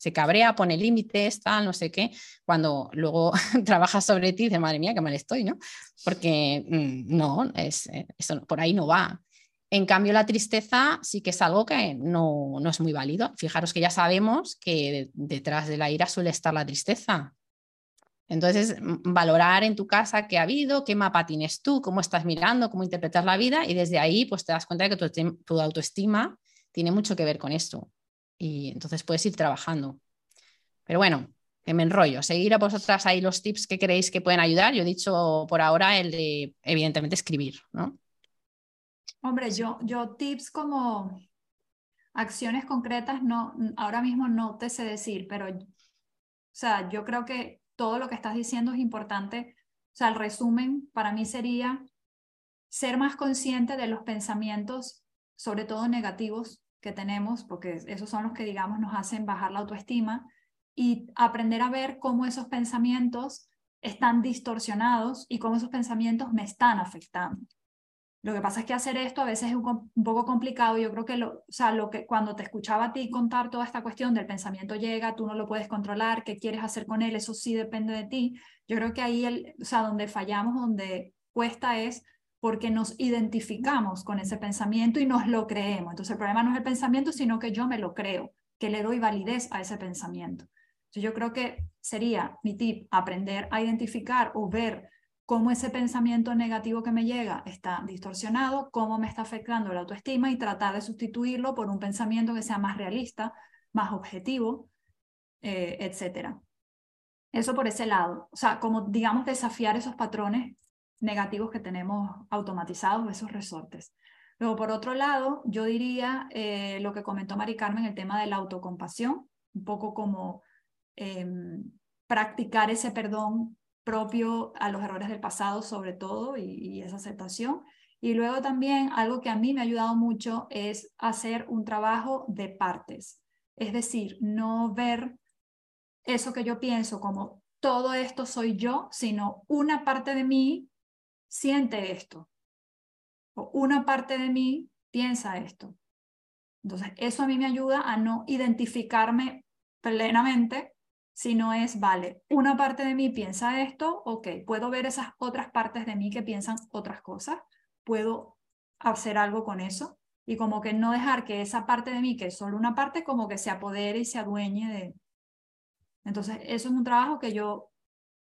se cabrea, pone límites, tal, no sé qué, cuando luego <laughs> trabajas sobre ti, dices, madre mía, qué mal estoy, ¿no? Porque mm, no, es, eh, eso por ahí no va. En cambio, la tristeza sí que es algo que no, no es muy válido. Fijaros que ya sabemos que detrás de la ira suele estar la tristeza. Entonces, valorar en tu casa qué ha habido, qué mapa tienes tú, cómo estás mirando, cómo interpretas la vida y desde ahí pues te das cuenta de que tu autoestima tiene mucho que ver con esto y entonces puedes ir trabajando. Pero bueno, que me enrollo. Seguir a vosotras ahí los tips que creéis que pueden ayudar. Yo he dicho por ahora el de, evidentemente, escribir, ¿no? Hombre, yo, yo tips como acciones concretas, no, ahora mismo no te sé decir, pero, o sea, yo creo que todo lo que estás diciendo es importante. O sea, el resumen para mí sería ser más consciente de los pensamientos, sobre todo negativos, que tenemos, porque esos son los que, digamos, nos hacen bajar la autoestima, y aprender a ver cómo esos pensamientos están distorsionados y cómo esos pensamientos me están afectando. Lo que pasa es que hacer esto a veces es un, poco complicado. Yo creo que, lo, o sea, lo que cuando te escuchaba a ti contar toda esta cuestión del pensamiento llega, tú no lo puedes controlar, qué quieres hacer con él, eso sí depende de ti. Yo creo que ahí, el, o sea, donde fallamos, donde cuesta es porque nos identificamos con ese pensamiento y nos lo creemos. Entonces el problema no es el pensamiento, sino que yo me lo creo, que le doy validez a ese pensamiento. Entonces, yo creo que sería mi tip aprender a identificar o ver cómo ese pensamiento negativo que me llega está distorsionado, cómo me está afectando la autoestima y tratar de sustituirlo por un pensamiento que sea más realista, más objetivo, eh, etc. Eso por ese lado. O sea, como digamos desafiar esos patrones negativos que tenemos automatizados, esos resortes. Luego, por otro lado, yo diría eh, lo que comentó Mari Carmen, el tema de la autocompasión, un poco como em, practicar ese perdón propio a los errores del pasado sobre todo y, esa aceptación. Y luego también algo que a mí me ha ayudado mucho es hacer un trabajo de partes. Es decir, no ver eso que yo pienso como todo esto soy yo, sino una parte de mí siente esto o una parte de mí piensa esto. Entonces, eso a mí me ayuda a no identificarme plenamente, sino es, vale, una parte de mí piensa esto, ok, puedo ver esas otras partes de mí que piensan otras cosas, puedo hacer algo con eso y como que no dejar que esa parte de mí, que es solo una parte, como que se apodere y se adueñe de... Entonces, eso es un trabajo que yo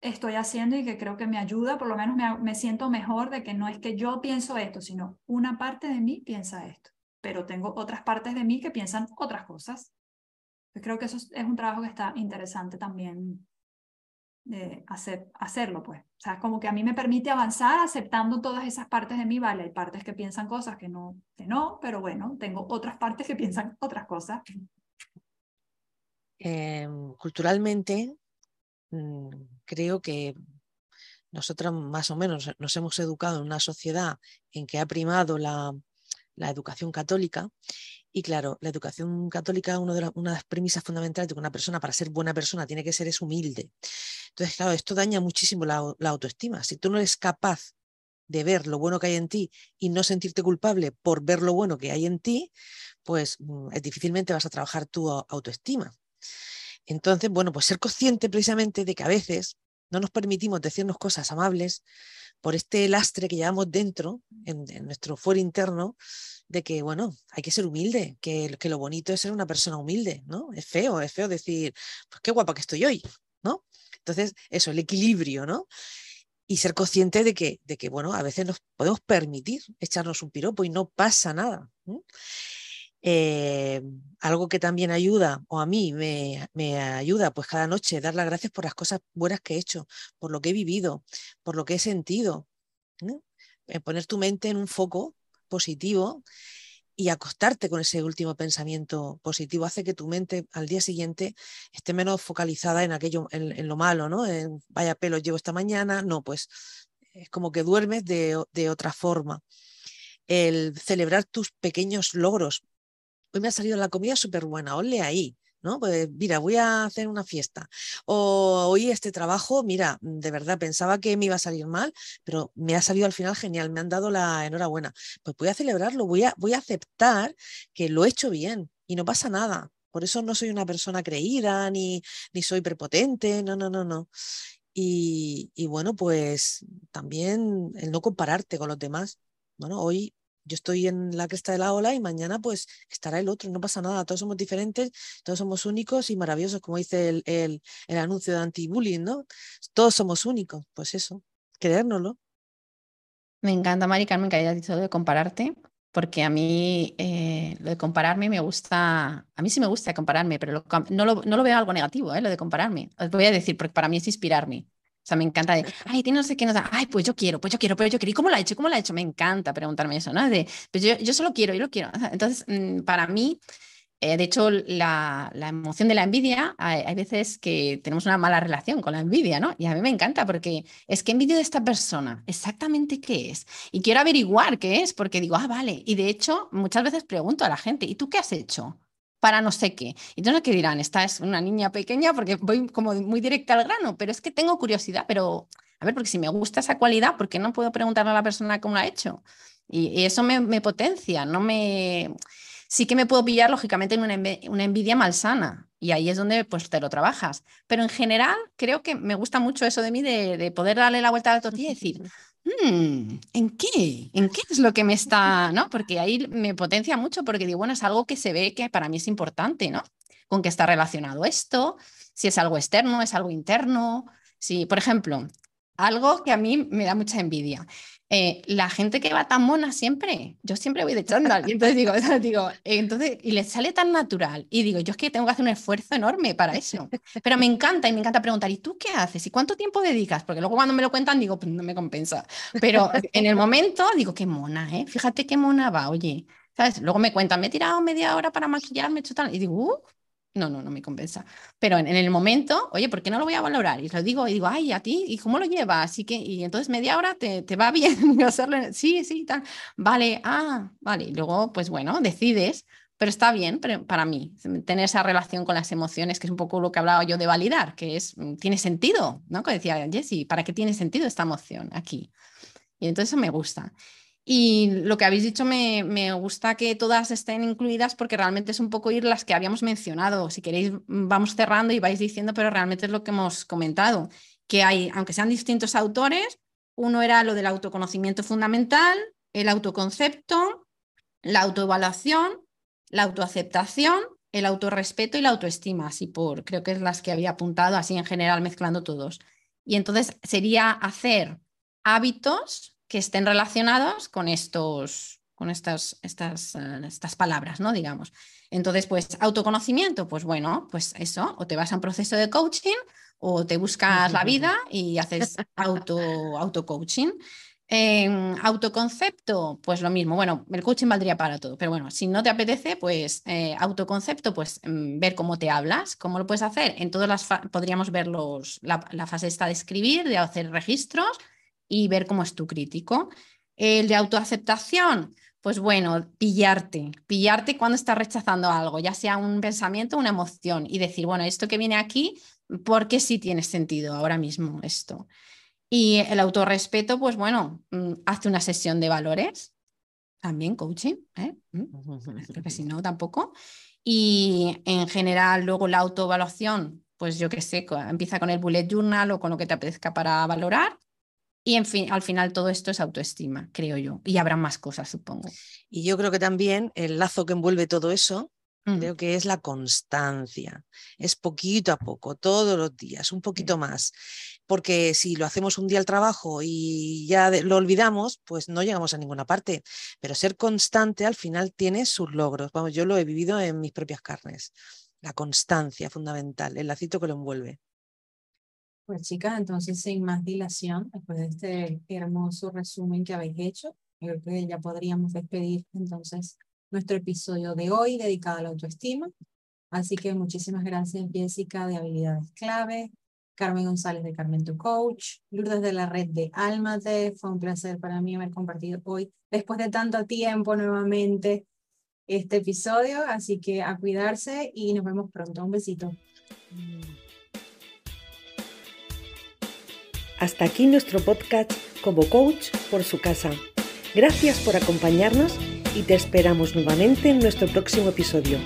estoy haciendo y que creo que me ayuda, por lo menos me, siento mejor de que no es que yo pienso esto, sino una parte de mí piensa esto, pero tengo otras partes de mí que piensan otras cosas. Yo creo que eso es, un trabajo que está interesante también de hacer, hacerlo, pues. O sea, como que a mí me permite avanzar aceptando todas esas partes de mí, vale, hay partes que piensan cosas que no, que no, pero bueno, tengo otras partes que piensan otras cosas. Em, culturalmente, Mm, creo que nosotras más o menos nos hemos educado en una sociedad en que ha primado la, educación católica. Y claro, la educación católica, una de, las premisas fundamentales de que una persona, para ser buena persona, tiene que ser es humilde. Entonces, claro, esto daña muchísimo la, autoestima. Si tú no eres capaz de ver lo bueno que hay en ti y no sentirte culpable por ver lo bueno que hay en ti, pues mm, difícilmente vas a trabajar tu autoestima. Entonces, bueno, pues ser consciente precisamente de que a veces no nos permitimos decirnos cosas amables por este lastre que llevamos dentro, en, nuestro fuero interno, de que, bueno, hay que ser humilde, que, que, lo bonito es ser una persona humilde, ¿no? Es feo, es feo decir, pues qué guapa que estoy hoy, ¿no? Entonces, eso, el equilibrio, ¿no? Y ser consciente de que, de que, bueno, a veces nos podemos permitir echarnos un piropo y no pasa nada. Eh, algo que también ayuda, o a mí me, ayuda, pues cada noche dar las gracias por las cosas buenas que he hecho, por lo que he vivido, por lo que he sentido. Eh, poner tu mente en un foco positivo y acostarte con ese último pensamiento positivo hace que tu mente al día siguiente esté menos focalizada en aquello, en, lo malo, ¿no? En, vaya pelo llevo esta mañana, no, pues es como que duermes de, de otra forma el celebrar tus pequeños logros, hoy me ha salido la comida súper buena, ole ahí. ¿no? Pues mira, voy a hacer una fiesta. O hoy este trabajo, mira, de verdad pensaba que me iba a salir mal, pero me ha salido al final genial, me han dado la enhorabuena. Pues voy a celebrarlo, voy a, voy a aceptar que lo he hecho bien y no pasa nada. Por eso no soy una persona creída ni, ni soy prepotente, no, no, no, no. Y, y bueno, pues también el no compararte con los demás. Bueno, hoy yo estoy en la cresta de la ola y mañana pues estará el otro, no pasa nada, todos somos diferentes, todos somos únicos y maravillosos, como dice el, el, anuncio de anti-bullying, ¿no? Todos somos únicos, pues eso, creérnoslo. Me encanta, Mari Carmen, que hayas dicho de compararte, porque a mí eh, lo de compararme me gusta, a mí sí me gusta compararme, pero no, lo, no, lo, veo algo negativo, ¿eh? lo de compararme. Os voy a decir, porque para mí es inspirarme. O sea, me encanta de, ay, tiene no sé qué, no ay, pues yo quiero, pues yo quiero, pero yo quiero. ¿Y cómo lo ha hecho? ¿Cómo lo ha hecho? Me encanta preguntarme eso, ¿no? De, pues yo, yo solo quiero, yo lo quiero. Entonces, mm, para mí, eh, de hecho, la, la, emoción de la envidia, hay, veces que tenemos una mala relación con la envidia, ¿no? Y a mí me encanta porque es que envidio de esta persona, exactamente qué es. Y quiero averiguar qué es, porque digo, ah, vale. Y de hecho, muchas veces pregunto a la gente, ¿y tú qué has hecho? Para no sé qué. Y entonces, ¿qué dirán? Esta es una niña pequeña porque voy como muy directa al grano, pero es que tengo curiosidad, pero a ver, porque si me gusta esa cualidad, ¿por qué no puedo preguntarle a la persona cómo lo ha hecho? Y, eso me, potencia, no me... Sí que me puedo pillar, lógicamente, en una, envidia malsana, y ahí es donde pues te lo trabajas. Pero en general, creo que me gusta mucho eso de mí, de poder darle la vuelta a la tortilla y decir, Mm, ¿en qué? ¿En qué es lo que me está, no? Porque ahí me potencia mucho porque digo, bueno, es algo que se ve que para mí es importante, ¿no? Con qué está relacionado esto, si es algo externo, es algo interno. Si, por ejemplo, algo que a mí me da mucha envidia. Eh, la gente que va tan mona siempre, yo siempre voy de chándal, y entonces digo, <laughs> digo, entonces, y les sale tan natural, y digo, yo es que tengo que hacer un esfuerzo enorme para eso, pero me encanta, y me encanta preguntar, ¿y tú qué haces? ¿Y cuánto tiempo dedicas? Porque luego cuando me lo cuentan digo, pues no me compensa, pero <laughs> en el momento digo, qué mona, ¿eh? Fíjate qué mona va, oye, ¿sabes? Luego me cuentan, me he tirado media hora para maquillarme, he hecho tal, y digo, uh, no, no, no me compensa. Pero en, el momento, oye, ¿por qué no lo voy a valorar? Y lo digo y digo, ay, a ti, ¿y cómo lo llevas? Así que, y entonces media hora te, te va <laughs> bien hacerlo. Sí, sí, tal. Vale, ah, vale. Y luego, pues bueno, decides, pero está bien pero para mí tener esa relación con las emociones, que es un poco lo que hablaba yo de validar, que es, mm, tiene sentido, ¿no? Que decía Jessie, ¿para qué tiene sentido esta emoción aquí? Y entonces eso me gusta. Y lo que habéis dicho me, me, gusta que todas estén incluidas porque realmente es un poco ir las que habíamos mencionado. Si queréis, mm, vamos cerrando y vais diciendo, pero realmente es lo que hemos comentado, que hay, aunque sean distintos autores, uno era lo del autoconocimiento fundamental, el autoconcepto, la autoevaluación, la autoaceptación, el autorrespeto y la autoestima, así por, creo que es las que había apuntado, así en general mezclando todos. Y entonces sería hacer hábitos que estén relacionados con estos, con estas, estas, eh, estas palabras, ¿no? Digamos. Entonces, pues, autoconocimiento, pues bueno, pues eso, o te vas a un proceso de coaching o te buscas la vida <laughs> y haces auto, auto-coaching. autoconcepto, pues lo mismo. Bueno, el coaching valdría para todo, pero bueno, si no te apetece, pues eh, autoconcepto, pues mm, ver cómo te hablas, cómo lo puedes hacer. En todas las podríamos ver los, la, la, fase esta de escribir, de hacer registros, y ver cómo es tu crítico. El de autoaceptación, pues bueno, pillarte, pillarte cuando estás rechazando algo, ya sea un pensamiento o una emoción, y decir, bueno, esto que viene aquí, ¿por qué sí tiene sentido ahora mismo esto? Y el autorrespeto, pues bueno, mm, hace una sesión de valores, también coaching, ¿eh? Mm, <laughs> porque si no, tampoco. Y en general, luego la autoevaluación, pues yo qué sé, empieza con el bullet journal o con lo que te apetezca para valorar. Y en fin, al final todo esto es autoestima, creo yo. Y habrá más cosas, supongo. Y yo creo que también el lazo que envuelve todo eso, mm. creo que es la constancia. Es poquito a poco, todos los días, un poquito más. Porque si lo hacemos un día al trabajo y ya lo olvidamos, pues no llegamos a ninguna parte. Pero ser constante al final tiene sus logros. Vamos, yo lo he vivido en mis propias carnes. La constancia fundamental, el lacito que lo envuelve. Pues chicas, entonces sin más dilación, después de este hermoso resumen que habéis hecho, creo que ya podríamos despedir entonces nuestro episodio de hoy dedicado a la autoestima. Así que muchísimas gracias Jessica de Habilidades Clave, Carmen González de Carmen Tu Coach, Lourdes de la red de Almate. Fue un placer para mí haber compartido hoy, después de tanto tiempo nuevamente, este episodio. Así que a cuidarse y nos vemos pronto. Un besito. Hasta aquí nuestro podcast como coach por su casa. Gracias por acompañarnos y te esperamos nuevamente en nuestro próximo episodio.